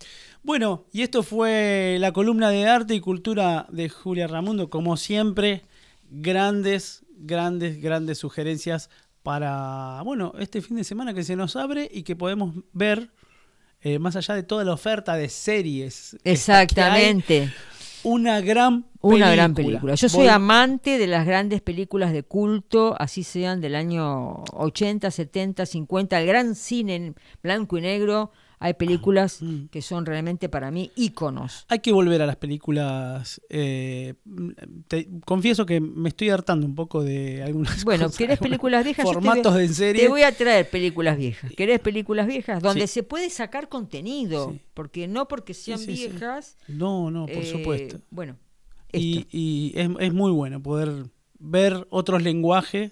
Bueno, y esto fue la columna de arte y cultura de Julia Ramundo. Como siempre, grandes, grandes, grandes sugerencias para, bueno, este fin de semana que se nos abre y que podemos ver, eh, más allá de toda la oferta de series. que Exactamente. Una gran película. Una gran película. Yo soy amante de las grandes películas de culto, así sean del año 80, 70, 50, el gran cine en blanco y negro. Hay películas Mm. que son realmente para mí íconos. Hay que volver a las películas. eh, te- confieso que me estoy hartando un poco de algunas Bueno, cosas, ¿querés películas viejas? Te Formatos de serie. Te voy a traer películas viejas. ¿Querés películas viejas? Donde Sí. se puede sacar contenido. Sí. Porque no porque sean sí, viejas. No, no, por eh, supuesto. Bueno, y es, es muy bueno poder ver otros lenguajes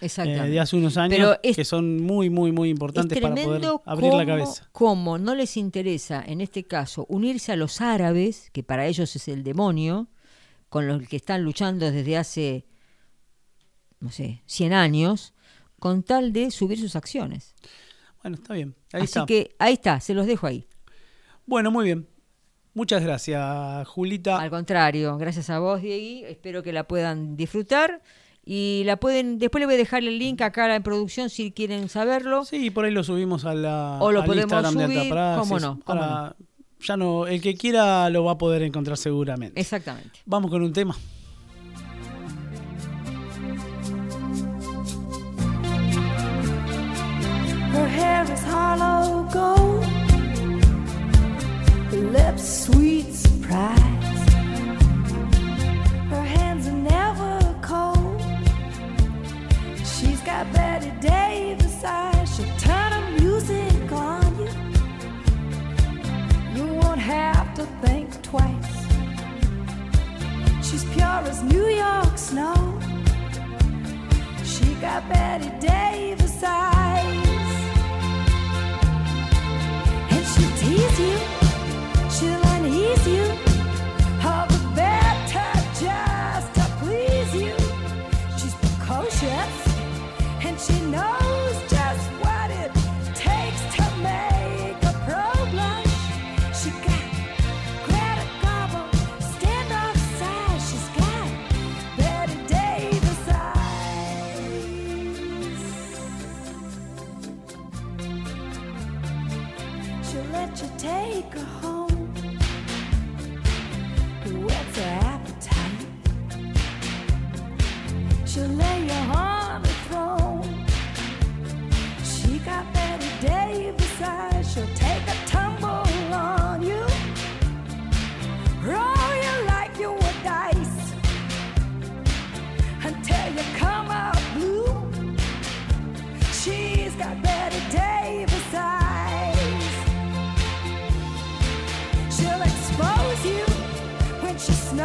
eh, de hace unos años Pero es- que son muy, muy, muy importantes es para poder abrir la cabeza. cómo no les interesa, en este caso, unirse a los árabes, que para ellos es el demonio, con los que están luchando desde hace, no sé, 100 años, con tal de subir sus acciones. Bueno, está bien. Ahí Así está. que ahí está, se los dejo ahí. Bueno, muy bien. Muchas gracias, Julita. Al contrario, gracias a vos, Diegui. Espero que la puedan disfrutar. Y la pueden, después le voy a dejar el link acá en producción si quieren saberlo. Sí, por ahí lo subimos a la, O lo al podemos Instagram de subir, Alta Praxis, cómo no, cómo para- Ya no, el que quiera lo va a poder encontrar seguramente. Exactamente. Vamos con un tema. Her hair is hollow gold, her lips sweet surprise. Got Betty Davis eyes. She'll turn her music on you. You won't have to think twice. She's pure as New York snow. She got Betty Davis eyes. And she'll tease you,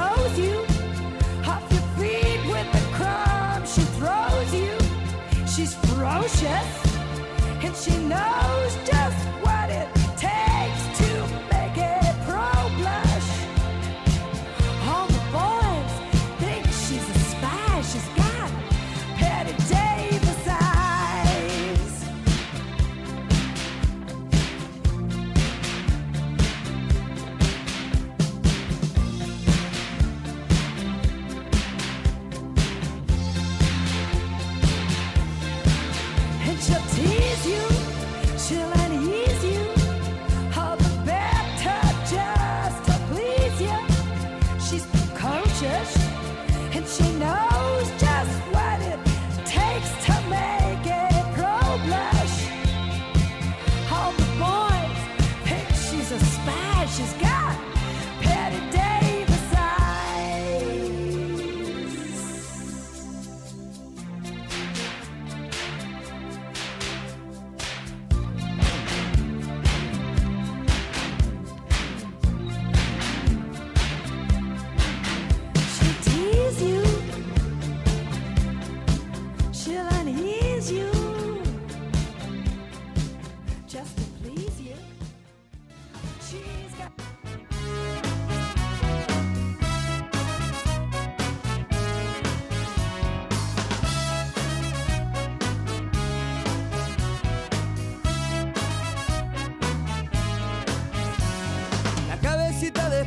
snows you. Off your feet with the crumbs she throws you. She's ferocious and she knows just what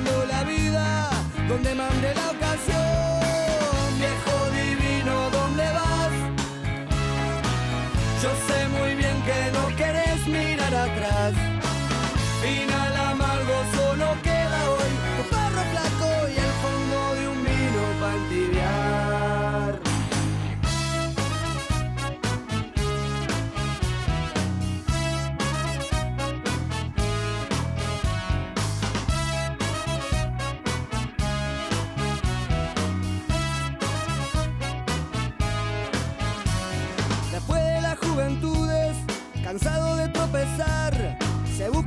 la vida donde mande la ocasión. Viejo divino, ¿dónde vas? Yo sé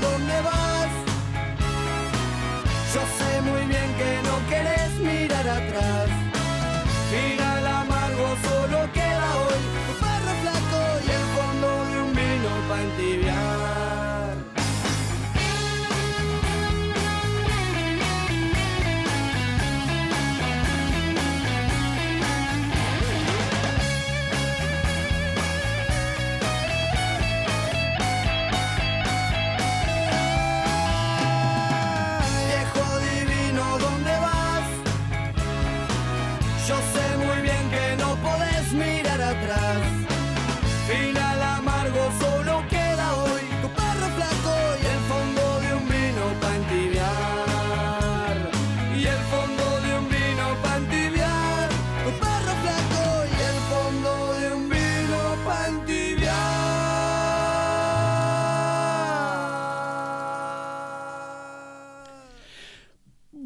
¿Dónde vas? Yo sé muy bien que no querés mirar atrás. Final amargo solo queda hoy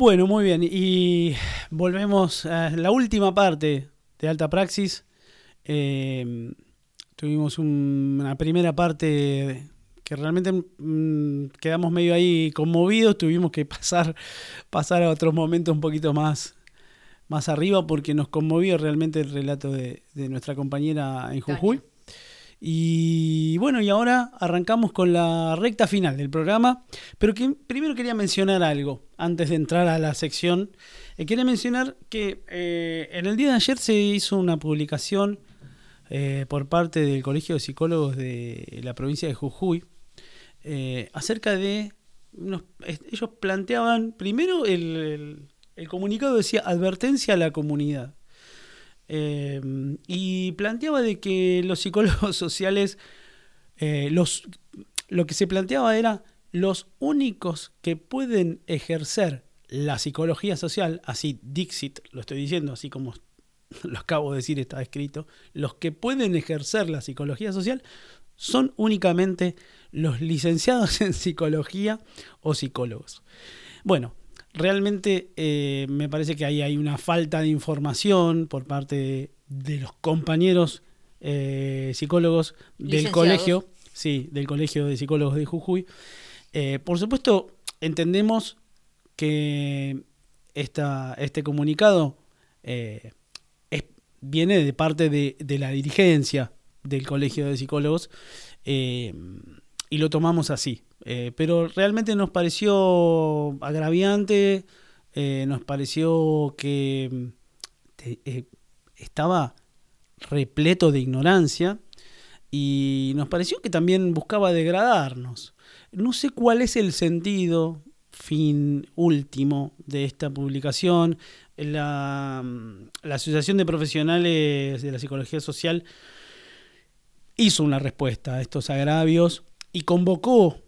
Bueno, muy bien. Y volvemos a la última parte de Alta Praxis. Eh, tuvimos un- una primera parte que realmente mm, quedamos medio ahí conmovidos. Tuvimos que pasar, pasar a otros momentos un poquito más, más arriba porque nos conmovió realmente el relato de nuestra compañera en Jujuy. Y bueno, y ahora arrancamos con la recta final del programa, pero que primero quería mencionar algo antes de entrar a la sección. Eh, quería mencionar que eh, en el día de ayer se hizo una publicación eh, por parte del Colegio de Psicólogos de la provincia de Jujuy eh, acerca de... ellos planteaban, primero el- el comunicado decía advertencia a la comunidad. Eh, y planteaba de que los psicólogos *laughs* sociales, eh, los, lo que se planteaba era los únicos que pueden ejercer la psicología social, así Dixit, lo estoy diciendo así como *laughs* lo acabo de decir, está escrito, los que pueden ejercer la psicología social son únicamente los licenciados *laughs* en psicología o psicólogos. Bueno, realmente eh, me parece que ahí hay una falta de información por parte de, de los compañeros eh, psicólogos del colegio, sí, del colegio de psicólogos de Jujuy. Eh, por supuesto, entendemos que esta, este comunicado es- viene de parte de, de la dirigencia del Colegio de Psicólogos y lo tomamos así. Eh, pero realmente nos pareció agraviante, eh, nos pareció que mm, eh, estaba repleto de ignorancia y nos pareció que también buscaba degradarnos. No sé cuál es el sentido fin último de esta publicación. La, la Asociación de Profesionales de la Psicología Social hizo una respuesta a estos agravios y convocó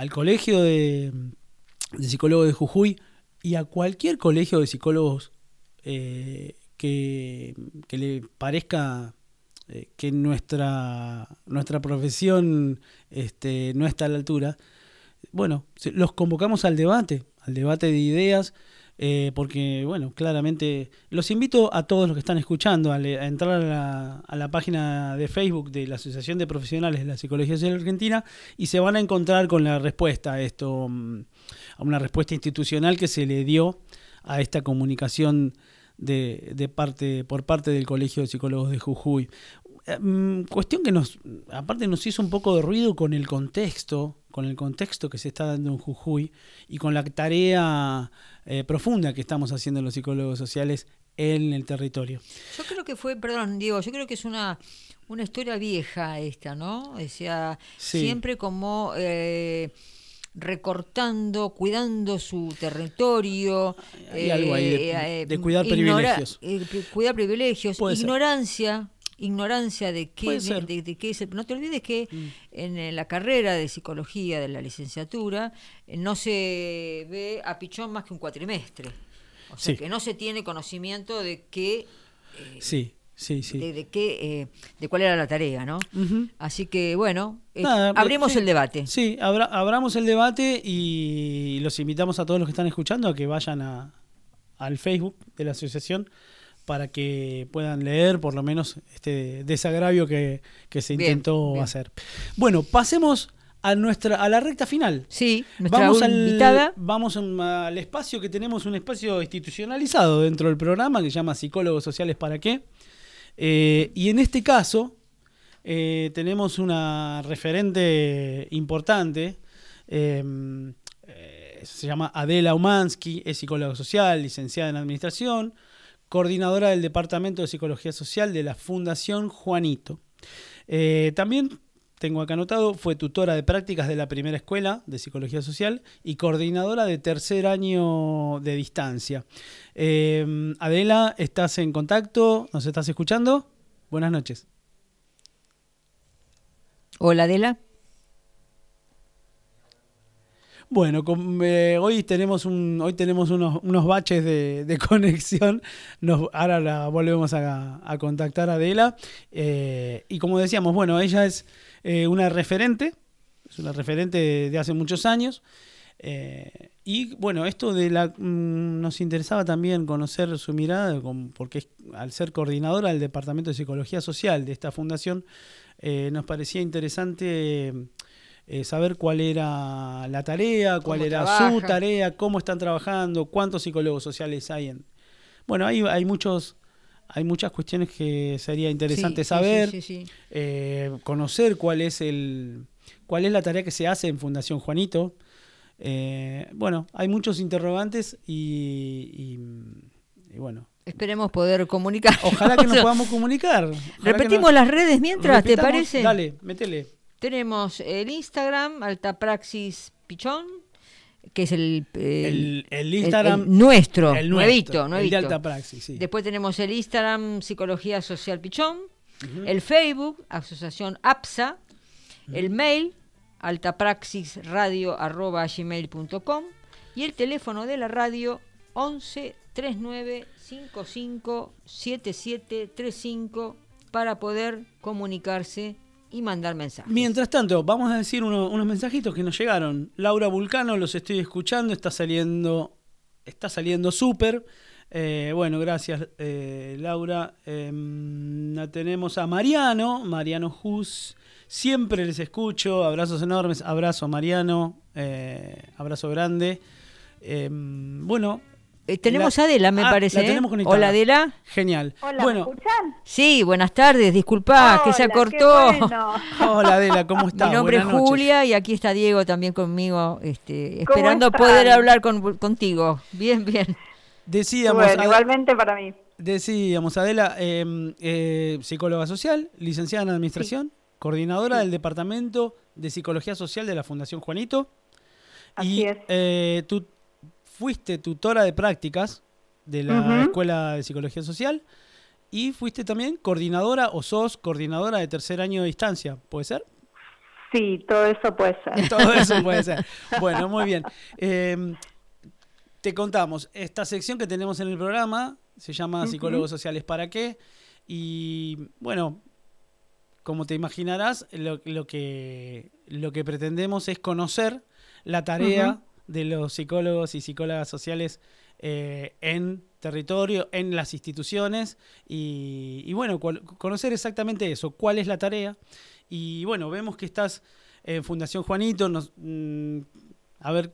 al Colegio de, Psicólogos de Jujuy y a cualquier colegio de psicólogos eh, que, le parezca eh, que nuestra, nuestra profesión este, no está a la altura, bueno, los convocamos al debate, al debate de ideas, eh, porque, bueno, claramente los invito a todos los que están escuchando a, le- a entrar a la, a la página de Facebook de la Asociación de Profesionales de la Psicología Social Argentina y se van a encontrar con la respuesta a esto, mm, a una respuesta institucional que se le dio a esta comunicación de, de parte, por parte del Colegio de Psicólogos de Jujuy. Eh, mm, Cuestión que nos, aparte nos hizo un poco de ruido con el contexto, con el contexto que se está dando en Jujuy y con la tarea eh, profunda que estamos haciendo los psicólogos sociales en el territorio. Yo creo que fue, perdón, Diego, yo creo que es una, una historia vieja esta, ¿no? O sea, Sí. siempre como eh, recortando, cuidando su territorio. Hay algo ahí de- de cuidar privilegios. eh, cuidar privilegios, ser. Ignorancia. De qué. Mm. de, de qué es el- No te olvides que en eh, la carrera de psicología de la licenciatura eh, no se ve a Pichón más que un cuatrimestre. O sea, Sí. que no se tiene conocimiento de qué Sí, sí, sí. de, de qué, eh, de cuál era la tarea, ¿no? Así que bueno, eh, Nada, abrimos sí. el debate. Sí, abra- abramos el debate y los invitamos a todos los que están escuchando a que vayan a, al Facebook de la asociación para que puedan leer por lo menos este desagravio que, que se Bien, intentó bien. hacer. Bueno, pasemos a nuestra a la recta final. Sí, nuestra Vamos al, invitada. vamos al espacio que tenemos, un espacio institucionalizado dentro del programa que se llama Psicólogos Sociales para qué. Eh, y en este caso eh, tenemos una referente importante. eh, eh, se llama Adela Umansky, es psicóloga social, licenciada en administración, coordinadora del Departamento de Psicología Social de la Fundación Juanito. Eh, también tengo acá anotado, fue tutora de prácticas de la primera escuela de psicología social y coordinadora de tercer año de distancia. Eh, Adela, ¿estás en contacto? ¿Nos estás escuchando? Buenas noches. Hola, Adela. Bueno, eh, hoy tenemos un, hoy tenemos unos, unos baches de, *laughs* conexión. Ahora la volvemos a, a contactar a Adela. Eh, y como decíamos, bueno, ella es eh, una referente, es una referente de, hace muchos años. Y bueno, esto de la mm, nos interesaba también conocer su mirada, porque es- al ser coordinadora del Departamento de Psicología Social de esta fundación, nos parecía interesante eh, saber cuál era la tarea, cuál era su tarea, cómo están trabajando, cuántos psicólogos sociales hay en. Bueno, hay, hay muchos, hay muchas cuestiones que sería interesante Sí, saber, sí, sí, sí. eh, conocer cuál es el, cuál es la tarea que se hace en Fundación Juanito. Eh, bueno, hay muchos interrogantes y, y- y bueno, Esperemos poder comunicar. ojalá que nos *laughs* podamos comunicar. Ojalá Repetimos nos- las redes mientras, ¿te parece? Dale, métele. Tenemos el Instagram, Altapraxis Pichón, que es el, eh, El, el el- Instagram. el nuestro, el nuestro, nuevito. El de Alta Praxis, sí. Después tenemos el Instagram Psicología Social Pichón, el Facebook Asociación APSA, el mail altapraxisradio@gmail.com y el teléfono de la radio 11 39 55 77 35 para poder comunicarse y mandar mensajes. Mientras tanto, vamos a decir uno- unos mensajitos que nos llegaron. Laura Vulcano, los estoy escuchando, está saliendo, está saliendo súper. Eh, bueno, gracias eh, Laura. La tenemos a Mariano, Mariano Jus. Siempre les escucho, abrazos enormes, abrazo Mariano, eh, abrazo grande. Em, bueno, Eh, tenemos la- a Adela, me Ah, parece. la ¿eh? tenemos conectada. Hola Adela. genial. Hola, bueno, ¿me escuchan? Sí, buenas tardes, disculpá, que se acortó. bueno. *laughs* hola Adela, ¿cómo estás? Mi nombre es noches. Julia y aquí está Diego también conmigo, este, ¿Cómo esperando están? poder hablar con, contigo. Bien, bien. Decíamos, Bueno, igualmente para mí. Decíamos, Adela, eh, eh, psicóloga social, licenciada en administración, coordinadora del Departamento de Psicología Social de la Fundación Juanito. Así y es. eh, tú fuiste tutora de prácticas de la. Escuela de Psicología Social y fuiste también coordinadora o sos coordinadora de tercer año de distancia, ¿puede ser? Sí, todo eso puede ser. *laughs* Todo eso puede ser. *laughs* Bueno, muy bien. Eh, te contamos, esta sección que tenemos en el programa se llama Psicólogos Sociales para qué. Y bueno, como te imaginarás, lo, lo que, lo que pretendemos es conocer la tarea de los psicólogos y psicólogas sociales eh, en territorio, en las instituciones, y, y bueno, cual- conocer exactamente eso, cuál es la tarea. Y bueno, vemos que estás en Fundación Juanito, nos, mm, a ver,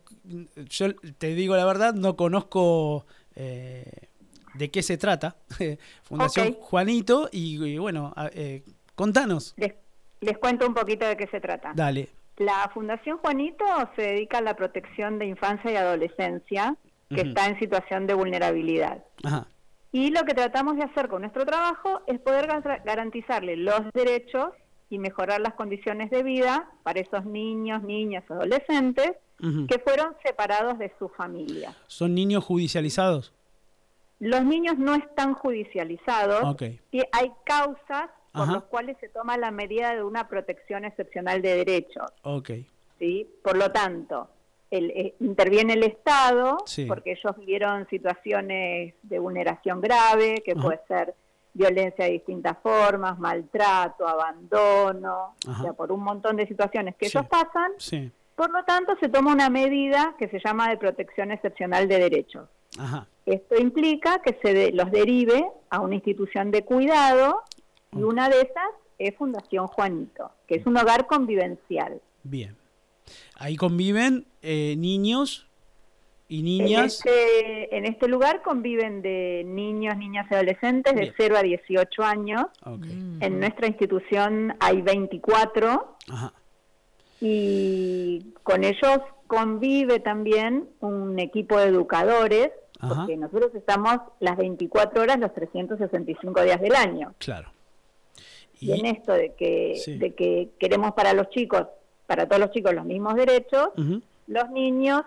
yo te digo la verdad, no conozco eh, de qué se trata *laughs* Fundación. Juanito, y, y bueno, eh, contanos, Les, les cuento un poquito de qué se trata. dale. La Fundación Juanito se dedica a la protección de infancia y adolescencia que está en situación de vulnerabilidad. Ajá, Y lo que tratamos de hacer con nuestro trabajo es poder gar- garantizarle los derechos y mejorar las condiciones de vida para esos niños, niñas, adolescentes que fueron separados de su familia. ¿Son niños judicializados? Los niños no están judicializados Ok. y hay causas por Ajá. las cuales se toma la medida de una protección excepcional de derechos. Ok, ¿sí? Por lo tanto, el, eh, interviene el Estado Sí. porque ellos vivieron situaciones de vulneración grave, que Ajá. puede ser violencia de distintas formas, maltrato, abandono, Ajá. o sea, por un montón de situaciones que Sí. ellos pasan. sí, Por lo tanto, se toma una medida que se llama de protección excepcional de derechos. ajá, Esto implica que se de- los derive a una institución de cuidado y una de esas es Fundación Juanito, que es un hogar convivencial. bien. Ahí conviven eh, niños y En niñas. este, en este lugar conviven de niños, niñas y adolescentes de Bien. 0 a 18 años. Mm. En nuestra institución hay 24 ajá, y con ellos convive también un equipo de educadores, Ajá. porque nosotros estamos las 24 horas, los 365 días del año. claro. Y, en esto de que, Sí. de que queremos para los chicos, para todos los chicos los mismos derechos, los niños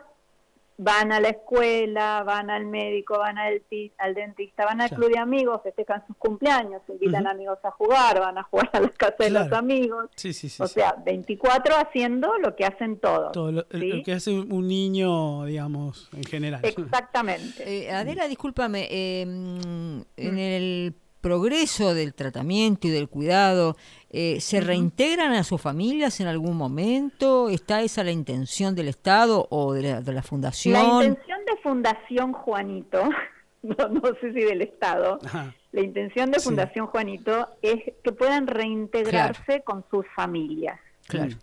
van a la escuela, van al médico, van al, ti- al dentista, van al Claro. club de amigos, festejan sus cumpleaños, invitan Ujú. amigos a jugar, van a jugar a la casa de los amigos. Sí, sí, sí. o sí. sea, 24 haciendo lo que hacen todos. Todo lo, ¿sí? lo que hace un niño, digamos, en general. Exactamente. Eh, Adela, discúlpame, eh, en Mm. el progreso del tratamiento y del cuidado, eh, ¿se reintegran a sus familias en algún momento? ¿Está esa la intención del Estado o de la, de la Fundación? La intención de Fundación Juanito, *laughs* no, no sé si del Estado, Ajá, la intención de Sí. Fundación Juanito es que puedan reintegrarse con sus familias. Claro.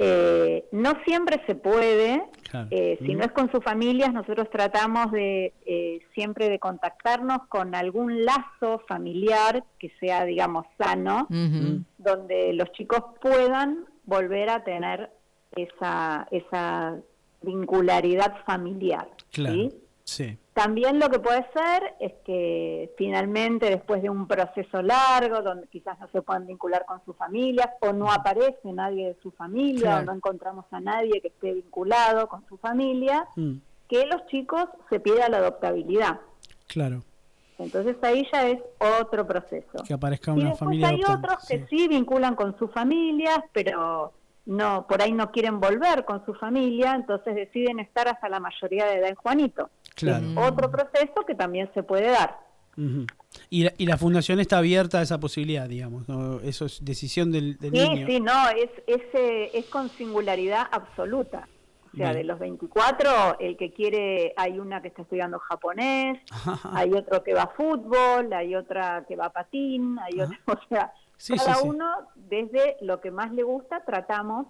Eh, no siempre se puede, claro. eh, si Mm, no es con sus familias, nosotros tratamos de eh, siempre de contactarnos con algún lazo familiar que sea, digamos, sano, donde los chicos puedan volver a tener esa, esa vincularidad familiar. claro. ¿sí? Sí. También lo que puede ser es que finalmente después de un proceso largo donde quizás no se puedan vincular con sus familias o no aparece nadie de su familia Claro. o no encontramos a nadie que esté vinculado con su familia, Mm, que los chicos se pida la adoptabilidad. claro. Entonces ahí ya es otro proceso. Que aparezca Y una después familia hay adoptante, otros que sí. sí vinculan con sus familias, pero no por ahí no quieren volver con su familia, entonces deciden estar hasta la mayoría de edad en Juanito. Claro. Es otro proceso que también se puede dar. Y, la, y la fundación está abierta a esa posibilidad, digamos. ¿no? Eso es decisión del, del Sí, niño. sí, no, es, es, eh, es con singularidad absoluta. O sea, Bien. de los 24, el que quiere, hay una que está estudiando japonés, *laughs* hay otro que va a fútbol, hay otra que va a patín, hay otro, *laughs* o sea, Sí, cada sí. uno desde lo que más le gusta tratamos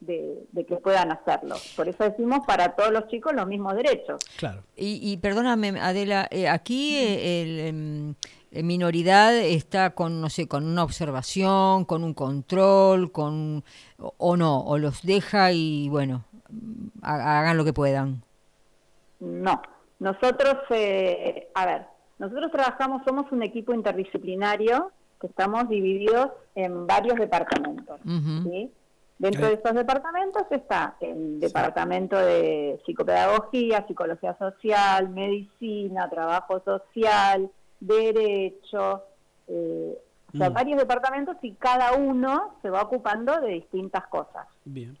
de, de que puedan hacerlo. Por eso decimos para todos los chicos los mismos derechos. Claro. Y, y perdóname, Adela, eh, aquí eh, el, em, eh, minoridad está con, no sé, con una observación, con un control, con o, o no, o los deja y bueno, ha- hagan lo que puedan. No, nosotros, eh, a ver, nosotros trabajamos, somos un equipo interdisciplinario que estamos divididos en varios departamentos. ¿sí? Dentro de esos departamentos está el departamento de psicopedagogía, psicología social, medicina, trabajo social, derecho, eh, o sea, Mm. varios departamentos y cada uno se va ocupando de distintas cosas. Bien.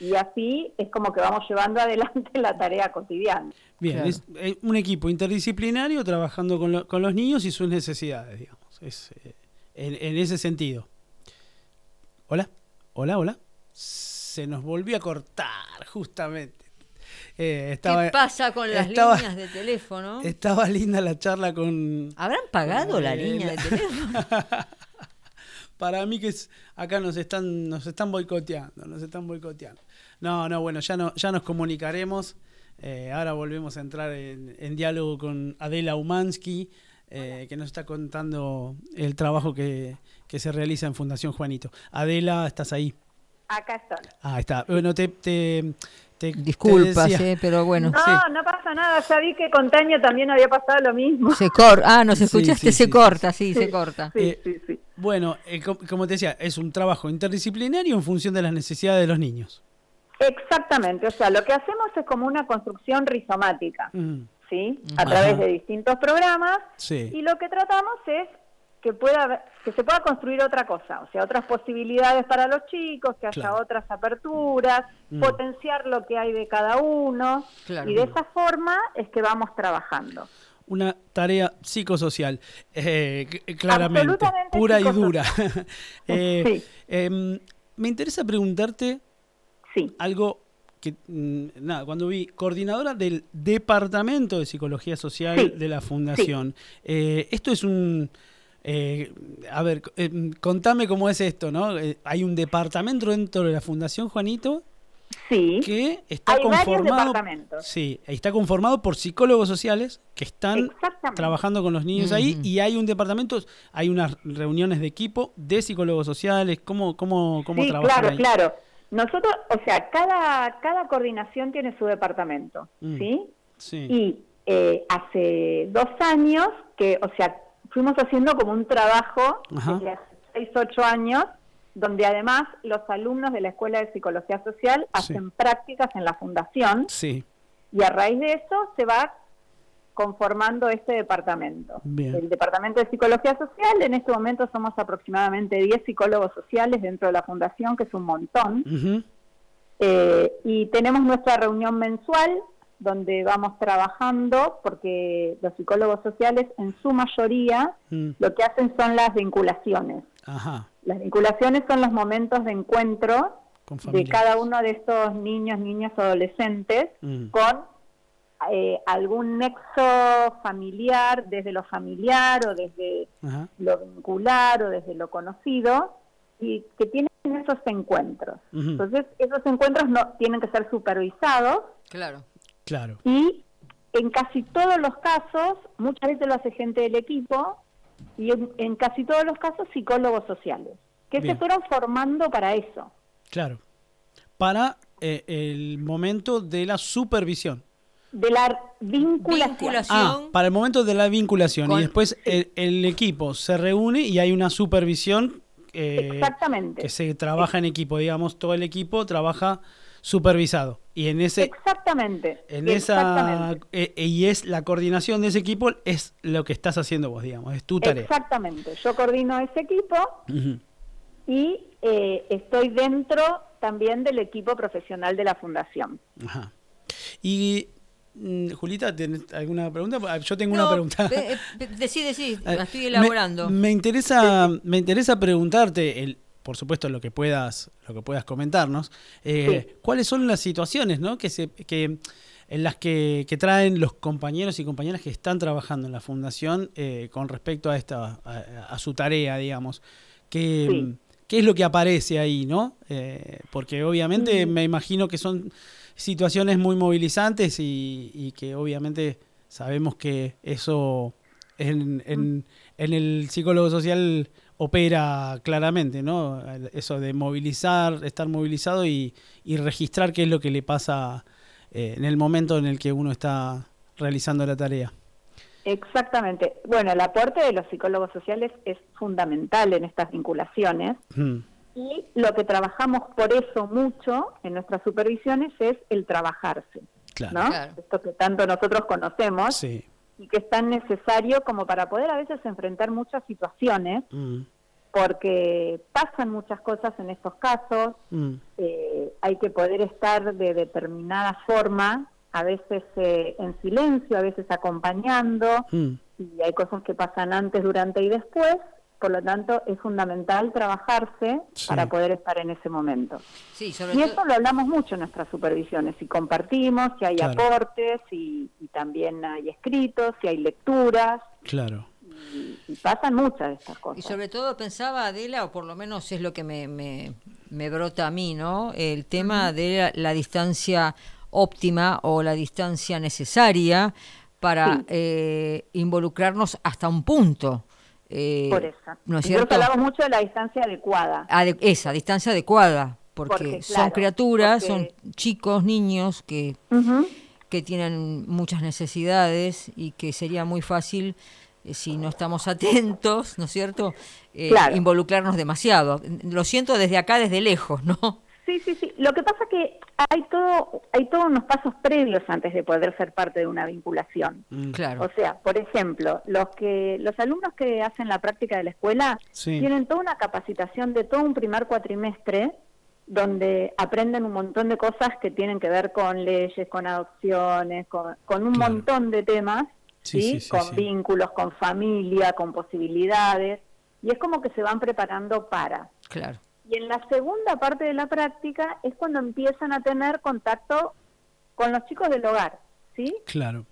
Y así es como que vamos llevando *laughs* adelante la tarea cotidiana. Bien, Claro. es eh, un equipo interdisciplinario trabajando con, lo- con los niños y sus necesidades, digamos. Es, eh, en, en ese sentido. Hola, hola, hola. Se nos volvió a cortar, justamente. Eh, estaba, ¿Qué pasa con las estaba- líneas de teléfono? Estaba linda la charla con... ¿Habrán pagado la línea de teléfono? *laughs* Para mí que es, acá nos están, nos están boicoteando, nos están boicoteando. No, no, bueno, ya no, ya nos comunicaremos. Eh, ahora volvemos a entrar en, en diálogo con Adela Umansky, eh, que nos está contando el trabajo que, que se realiza en Fundación Juanito. Adela, ¿estás ahí? Acá estoy. Ah, está. Bueno, te, te, te- te Disculpas, eh, pero bueno. No, Sí. no pasa nada. Ya vi que con Taño también había pasado lo mismo. Se corta. Ah, nos escuchaste, sí, se sí, corta, sí, se corta. Sí, Eh, sí, sí. Bueno, eh, com- como te decía, es un trabajo interdisciplinario en función de las necesidades de los niños. Exactamente. O sea, lo que hacemos es como una construcción rizomática, Mm, ¿sí? A Ajá. través de distintos programas. sí. Y lo que tratamos es que pueda que se pueda construir otra cosa, o sea, otras posibilidades para los chicos, que haya Claro. otras aperturas, Mm. potenciar lo que hay de cada uno, Claro. y de esa forma es que vamos trabajando. una tarea psicosocial, eh, c- claramente, pura y dura. *laughs* Eh, Sí. em, me interesa preguntarte Sí, algo que, mm, nada, cuando vi coordinadora del Departamento de Psicología Social Sí, de la Fundación, eh, esto es un... eh, a ver, em, contame cómo es esto, ¿no? Eh, hay un departamento dentro de la Fundación Juanito sí. que está Hay conformado sí está conformado por psicólogos sociales que están trabajando con los niños ahí y hay un departamento hay unas reuniones de equipo de psicólogos sociales cómo cómo cómo sí, trabajan claro, ahí? claro. Nosotros, o sea, cada, cada coordinación tiene su departamento, Mm. ¿sí? sí Y eh, hace dos años que, o sea, fuimos haciendo como un trabajo Ajá. desde hace seis, ocho años, donde además los alumnos de la Escuela de Psicología Social hacen prácticas en la fundación sí y a raíz de eso se va conformando este departamento. Bien. El Departamento de Psicología Social, en este momento somos aproximadamente 10 psicólogos sociales dentro de la fundación, que es un montón. Eh, y tenemos nuestra reunión mensual donde vamos trabajando porque los psicólogos sociales en su mayoría Mm. lo que hacen son las vinculaciones. ajá Las vinculaciones son los momentos de encuentro de cada uno de estos niños, niñas, adolescentes Mm. con eh, algún nexo familiar, desde lo familiar o desde Ajá. lo vincular o desde lo conocido, y que tienen esos encuentros. Entonces, esos encuentros no tienen que ser supervisados Claro. Claro y en casi todos los casos, muchas veces lo hace gente del equipo y en, en casi todos los casos psicólogos sociales, que Bien. se fueron formando para eso. claro para eh, el momento de la supervisión De la vinculación. Vinculación. Ah, para el momento de la vinculación. Con- y después el, el equipo se reúne y hay una supervisión eh, Exactamente. que se trabaja en equipo, digamos, todo el equipo trabaja supervisado. Y en ese Exactamente. en esa exactamente. eh, y es la coordinación de ese equipo es lo que estás haciendo vos, digamos, es tu tarea. Exactamente. Yo coordino ese equipo y eh, estoy dentro también del equipo profesional de la fundación. Ajá. Y mm, Julita, ¿tenés alguna pregunta? Ah, Yo tengo una pregunta. eh, eh, decí, decí, la *laughs* estoy me- elaborando. Me, interesa, me interesa preguntarte, el, por supuesto, lo que puedas, lo que puedas comentarnos. eh, Sí. ¿Cuáles son las situaciones, ¿no? Que se, que en las que, que traen los compañeros y compañeras que están trabajando en la fundación eh, con respecto a esta, a, a su tarea, digamos. ¿Qué, Sí. ¿Qué es lo que aparece ahí, no? Eh, porque obviamente Mm. me imagino que son situaciones muy movilizantes y, y que obviamente sabemos que eso en, en- en el psicólogo social opera claramente, ¿no? Eso de movilizar, estar movilizado y, y registrar qué es lo que le pasa eh, en el momento en el que uno está realizando la tarea. Exactamente. Bueno, el aporte de los psicólogos sociales es fundamental en estas vinculaciones Mm, y lo que trabajamos por eso mucho en nuestras supervisiones es el trabajarse, claro. ¿no? Claro. Esto que tanto nosotros conocemos Sí. y que es tan necesario como para poder a veces enfrentar muchas situaciones Mm, porque pasan muchas cosas en estos casos, Mm, eh, hay que poder estar de determinada forma, a veces eh, en silencio, a veces acompañando, mm. y hay cosas que pasan antes, durante y después, por lo tanto es fundamental trabajarse Sí. para poder estar en ese momento. Sí, sobre Y todo. eso lo hablamos mucho en nuestras supervisiones, y compartimos, si hay Claro. aportes, y, y también hay escritos, si hay lecturas, Claro. Y, pasan muchas de estas cosas. Y sobre todo pensaba Adela, o por lo menos es lo que me, me, me brota a mí, ¿no? El tema de la, la distancia óptima o la distancia necesaria para Sí. eh, involucrarnos hasta un punto. eh, por eso. ¿No es cierto? hablamos mucho de la distancia adecuada. Ade- esa distancia adecuada, porque, Porque, son criaturas, porque- son chicos, niños que que tienen muchas necesidades y que sería muy fácil, si no estamos atentos, ¿no es cierto?, Eh, Claro. involucrarnos demasiado. Lo siento desde acá, desde lejos, ¿no? Sí, sí, sí. Lo que pasa que hay todo, hay todos unos pasos previos antes de poder ser parte de una vinculación. Mm. Claro. O sea, por ejemplo, los que los alumnos que hacen la práctica de la escuela Sí. tienen toda una capacitación de todo un primer cuatrimestre donde aprenden un montón de cosas que tienen que ver con leyes, con adopciones, con, con un Claro. montón de temas, Sí, ¿sí? sí, sí, con sí. vínculos, con familia, con posibilidades, y es como que se van preparando para. Claro. Y en la segunda parte de la práctica es cuando empiezan a tener contacto con los chicos del hogar, ¿sí? Claro.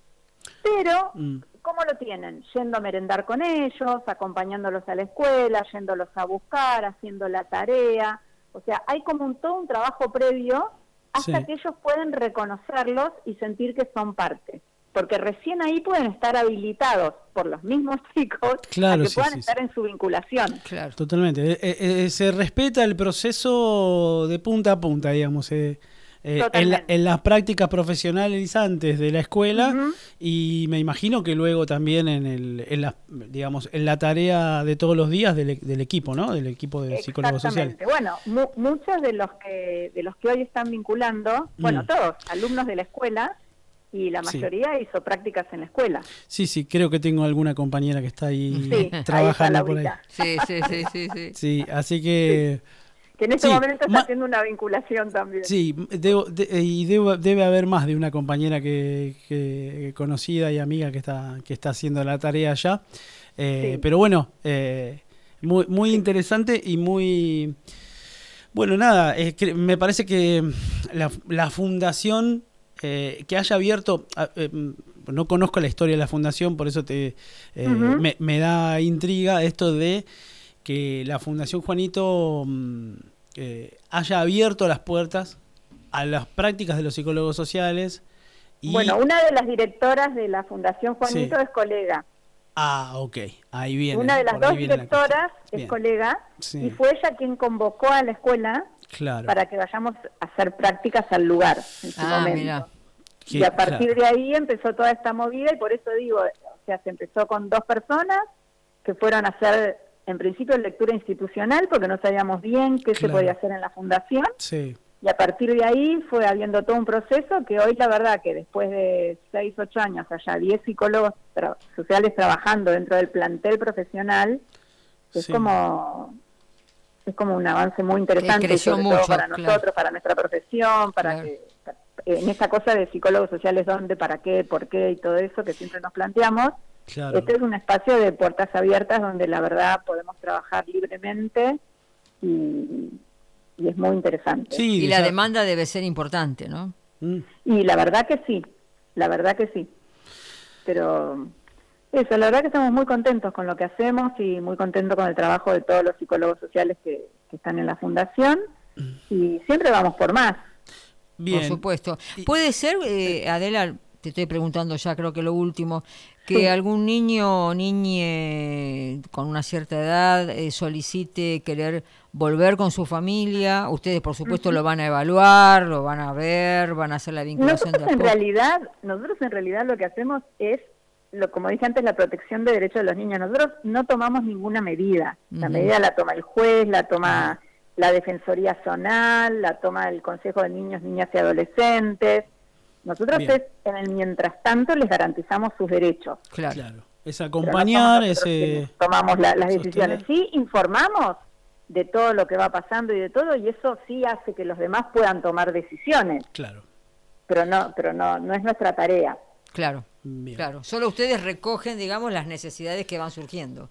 Pero, Mm. ¿cómo lo tienen? Yendo a merendar con ellos, acompañándolos a la escuela, yéndolos a buscar, haciendo la tarea. O sea, hay como un, todo un trabajo previo hasta Sí. que ellos pueden reconocerlos y sentir que son parte. Porque recién ahí pueden estar habilitados por los mismos *laughs* chicos Claro, a que sí, puedan sí, estar sí. en su vinculación. Claro. Totalmente. Eh, eh, eh, se respeta el proceso de punta a punta, digamos. eh, eh, en, la- en las prácticas profesionalizantes de la escuela y me imagino que luego también en el en la digamos en la tarea de todos los días del, e- del equipo no del equipo de psicólogos sociales Exactamente. Bueno, mu- muchos de los que de los que hoy están vinculando, bueno, Mm. todos alumnos de la escuela y la Sí. mayoría hizo prácticas en la escuela. sí sí creo que tengo alguna compañera que está ahí Sí, ahí está trabajando por ahí Sí, sí, sí, sí, sí. *laughs* sí así que *laughs* que en este Sí, momento está haciendo una vinculación también. Sí, debo- de- y debo- debe haber más de una compañera que, que- conocida y amiga que está, que está haciendo la tarea ya. Eh, Sí. Pero bueno, eh, muy, muy interesante y muy... Bueno, nada, eh, me parece que la, la fundación eh, que haya abierto... ah, eh, no conozco la historia de la fundación, por eso te eh, me, me da intriga esto de que la Fundación Juanito mm, eh, haya abierto las puertas a las prácticas de los psicólogos sociales. Y, Bueno, una de las directoras de la Fundación Juanito Sí. es colega. Ah, ok, ahí viene. una de las dos la directoras es Bien, colega Sí. y fue ella quien convocó a la escuela Claro. para que vayamos a hacer prácticas al lugar en su Ah, momento. y a partir claro. de ahí empezó toda esta movida y por eso digo, o sea, se empezó con dos personas que fueron a hacer en principio lectura institucional porque no sabíamos bien qué se podía hacer en la fundación Sí, y a partir de ahí fue habiendo todo un proceso que hoy la verdad que después de seis, ocho años haya 10 psicólogos tra- sociales trabajando dentro del plantel profesional es Sí. como es como un avance muy interesante creció sobre mucho, todo para claro. nosotros, para nuestra profesión, para Claro. que en esta cosa de psicólogos sociales dónde, para qué, por qué y todo eso que siempre nos planteamos, claro. este es un espacio de puertas abiertas donde la verdad podemos trabajar libremente y, y es muy interesante. Sí, Y la demanda debe ser importante, ¿no? Mm, Y la verdad que sí, la verdad que sí. Pero eso, la verdad que estamos muy contentos con lo que hacemos y muy contentos con el trabajo de todos los psicólogos sociales que, que están en la fundación y siempre vamos por más. Bien. Por supuesto. Puede ser, eh, Adela, te estoy preguntando ya, creo que lo último, que Sí. algún niño o niñe con una cierta edad eh, solicite querer volver con su familia. Ustedes, por supuesto, lo van a evaluar, lo van a ver, van a hacer la vinculación de Nosotros a en realidad, nosotros en realidad lo que hacemos es, lo como dije antes, la protección de derechos de los niños. Nosotros no tomamos ninguna medida. La medida la toma el juez, la toma la Defensoría Zonal, la toma el Consejo de Niños, Niñas y Adolescentes. Nosotros Bien. es, en el mientras tanto les garantizamos sus derechos. Claro. Claro. Es no acompañar, nosotros ese... tomamos la- las sostener. decisiones. Sí, informamos de todo lo que va pasando y de todo, y eso sí hace que los demás puedan tomar decisiones, Claro. pero no, pero no, no es nuestra tarea. Claro, Bien. claro. Solo ustedes recogen, digamos, las necesidades que van surgiendo.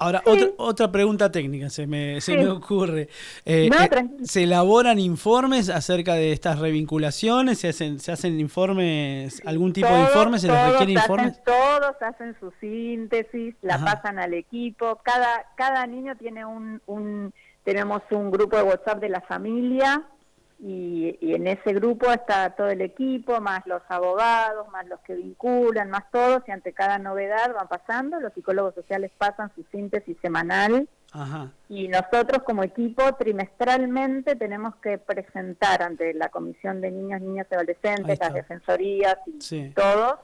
Ahora, otra, otra pregunta técnica se me, se Sí. me ocurre. Eh, No, eh, tranquilo. ¿Se elaboran informes acerca de estas revinculaciones? ¿Se hacen, se hacen informes, algún tipo de Todos- informes? ¿Se les todos requiere hacen- informes? Todos hacen su síntesis, la Ajá. pasan al equipo. Cada, cada niño tiene un, un, tenemos un grupo de WhatsApp de la familia y, y en ese grupo está todo el equipo, más los abogados, más los que vinculan, más todos, y ante cada novedad van pasando, los psicólogos sociales pasan su síntesis semanal Ajá. y nosotros como equipo trimestralmente tenemos que presentar ante la Comisión de Niños, Niñas y Adolescentes, las defensorías y Sí. todos,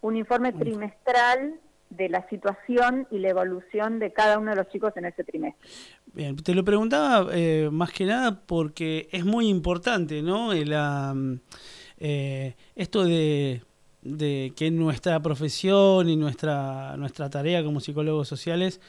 un informe trimestral de la situación y la evolución de cada uno de los chicos en ese trimestre. Bien, te lo preguntaba eh, más que nada porque es muy importante, ¿no? Eh, esto de, que nuestra profesión y nuestra, nuestra tarea como psicólogos sociales,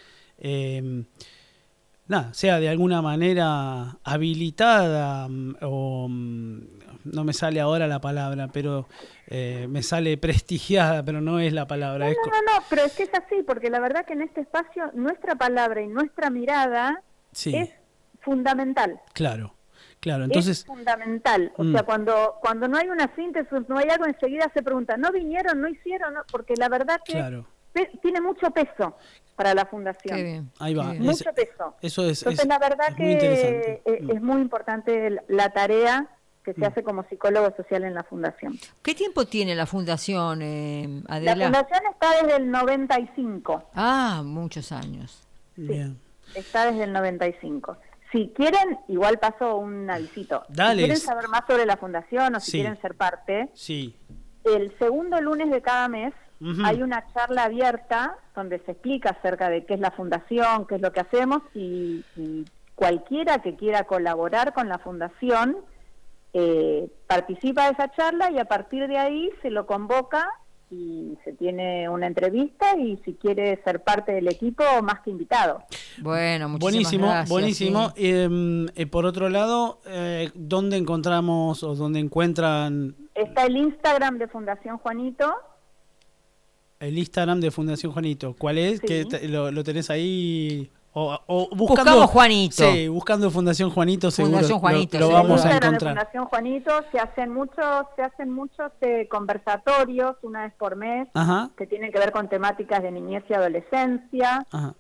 nada, sea de alguna manera habilitada mm, o mm, no me sale ahora la palabra, pero eh, me sale prestigiada, pero no es la palabra. es No, no, no, pero es que es así, porque la verdad que en este espacio nuestra palabra y nuestra mirada sí, es fundamental. claro, claro. Entonces, es fundamental. O Mm. sea, cuando cuando no hay una síntesis, no hay algo, enseguida se pregunta, ¿no vinieron, no hicieron? No? Porque la verdad que claro, tiene mucho peso para la fundación. Qué bien. ahí qué va. bien. Mucho Es- peso. Eso es, Entonces, es- la verdad es que muy interesante. eh, Mm. es muy importante la tarea que se Mm. hace como psicólogo social en la fundación. ¿Qué tiempo tiene la fundación, eh, La Adela? fundación está desde el 95. Ah, muchos años. Bien. Está desde el 95. Si quieren, igual paso un avisito. Dale. Si quieren saber más sobre la fundación o si Sí. quieren ser parte, Sí. el segundo lunes de cada mes hay una charla abierta donde se explica acerca de qué es la fundación, qué es lo que hacemos y, y cualquiera que quiera colaborar con la fundación eh, participa de esa charla y a partir de ahí se lo convoca y se tiene una entrevista y si quiere ser parte del equipo, más que invitado. Bueno, muchísimas Buenísimo, gracias, buenísimo. sí. Eh, eh, por otro lado, eh, ¿dónde encontramos o dónde encuentran Está el Instagram de Fundación Juanito, el Instagram de Fundación Juanito? ¿Cuál es? Sí. que te- lo, lo tenés ahí? O, o Buscamos Juanito. Sí, buscando Fundación Juanito, seguro Fundación lo- Juanito, lo, vamos a de encontrar. Fundación Juanito se hacen muchos, se hacen muchos eh, conversatorios una vez por mes Ajá, que tienen que ver con temáticas de niñez y adolescencia ajá.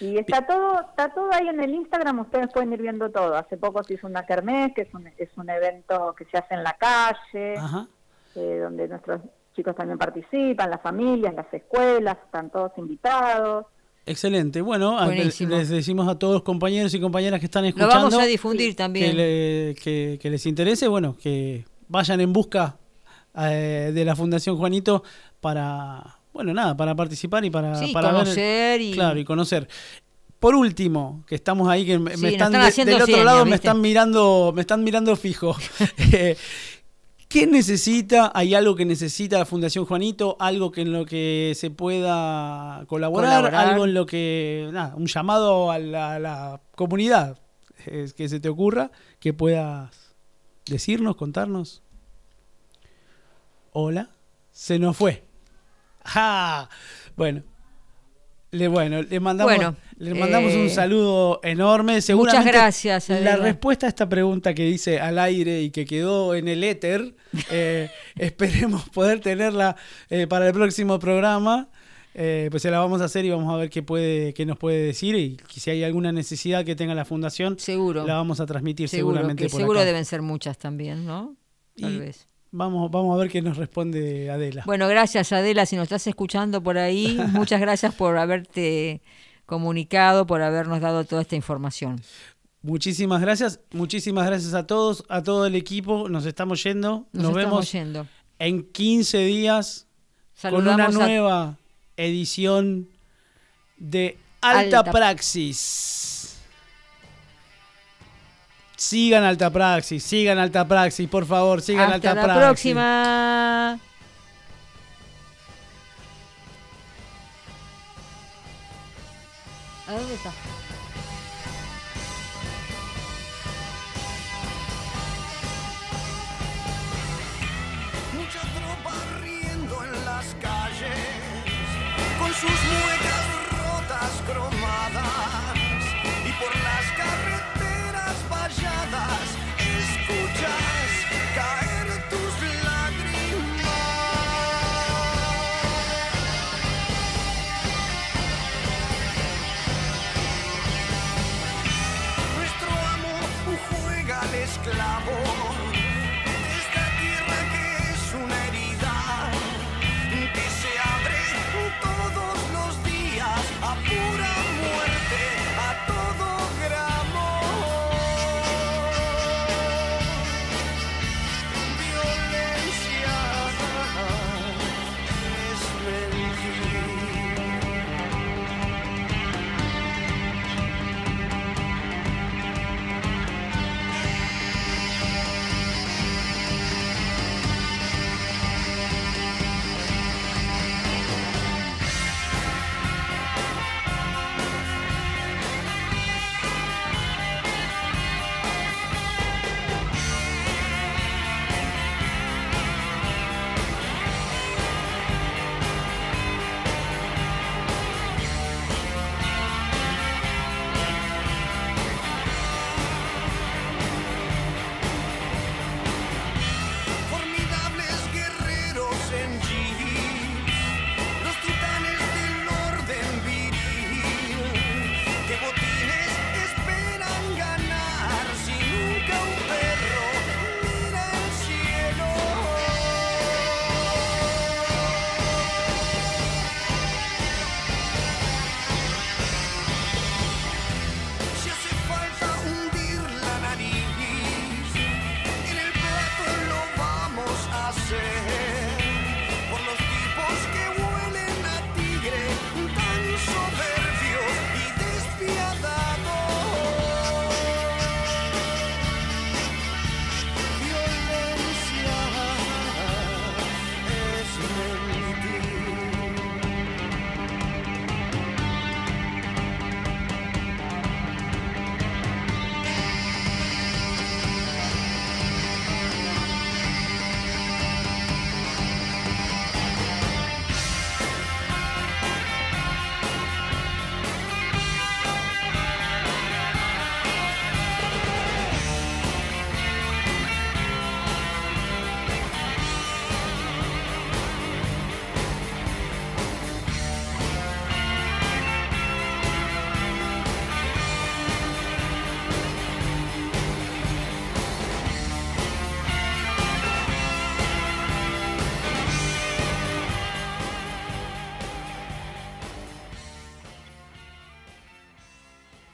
y está todo está todo ahí en el Instagram ustedes pueden ir viendo todo hace poco se hizo una kermés que es un, es un evento que se hace en la calle Ajá. eh, donde nuestros chicos también participan las familias las escuelas están todos invitados Excelente. Bueno, Buenísimo. les decimos a todos los compañeros y compañeras que están Lo escuchando vamos a difundir que, también. le- que- que les interese, bueno, que vayan en busca eh, de la Fundación Juanito para, bueno, nada, para participar y para, Sí, para ver- conocer y- claro, y conocer. Por último, que estamos ahí, que me, Sí, están, están de- del otro señas, lado me están mirando, me están mirando fijo. *laughs* ¿Qué necesita? ¿Hay algo que necesita la Fundación Juanito? ¿Algo que en lo que se pueda colaborar? Colaborar. ¿Algo en lo que, nada, un llamado a la, a la comunidad eh, que se te ocurra, que puedas decirnos, contarnos? Hola, se nos fue. ¡Ja! Bueno, le, bueno, le mandamos, Bueno, le mandamos un eh, saludo enorme. Seguramente gracias, La respuesta a esta pregunta que dice al aire y que quedó en el éter, *laughs* eh, esperemos poder tenerla eh, para el próximo programa. Pues se la vamos a hacer y vamos a ver qué puede, qué nos puede decir y si hay alguna necesidad que tenga la fundación, Seguro. la vamos a transmitir Seguro, seguramente que por seguro acá. deben ser muchas también, ¿no? Tal Y- vez. Vamos, vamos a ver qué nos responde Adela. Bueno, gracias Adela, si nos estás escuchando por ahí, *laughs* muchas gracias por haberte comunicado, por habernos dado toda esta información. Muchísimas gracias, muchísimas gracias a todos, a todo el equipo. Nos estamos yendo. Nos, Nos, estamos vemos yendo. en 15 días con una a- nueva edición de Alta, Alta. Praxis. Sigan Alta Praxis, sigan Alta Praxis, por favor, sigan Hasta Alta la próxima. ¿A dónde está?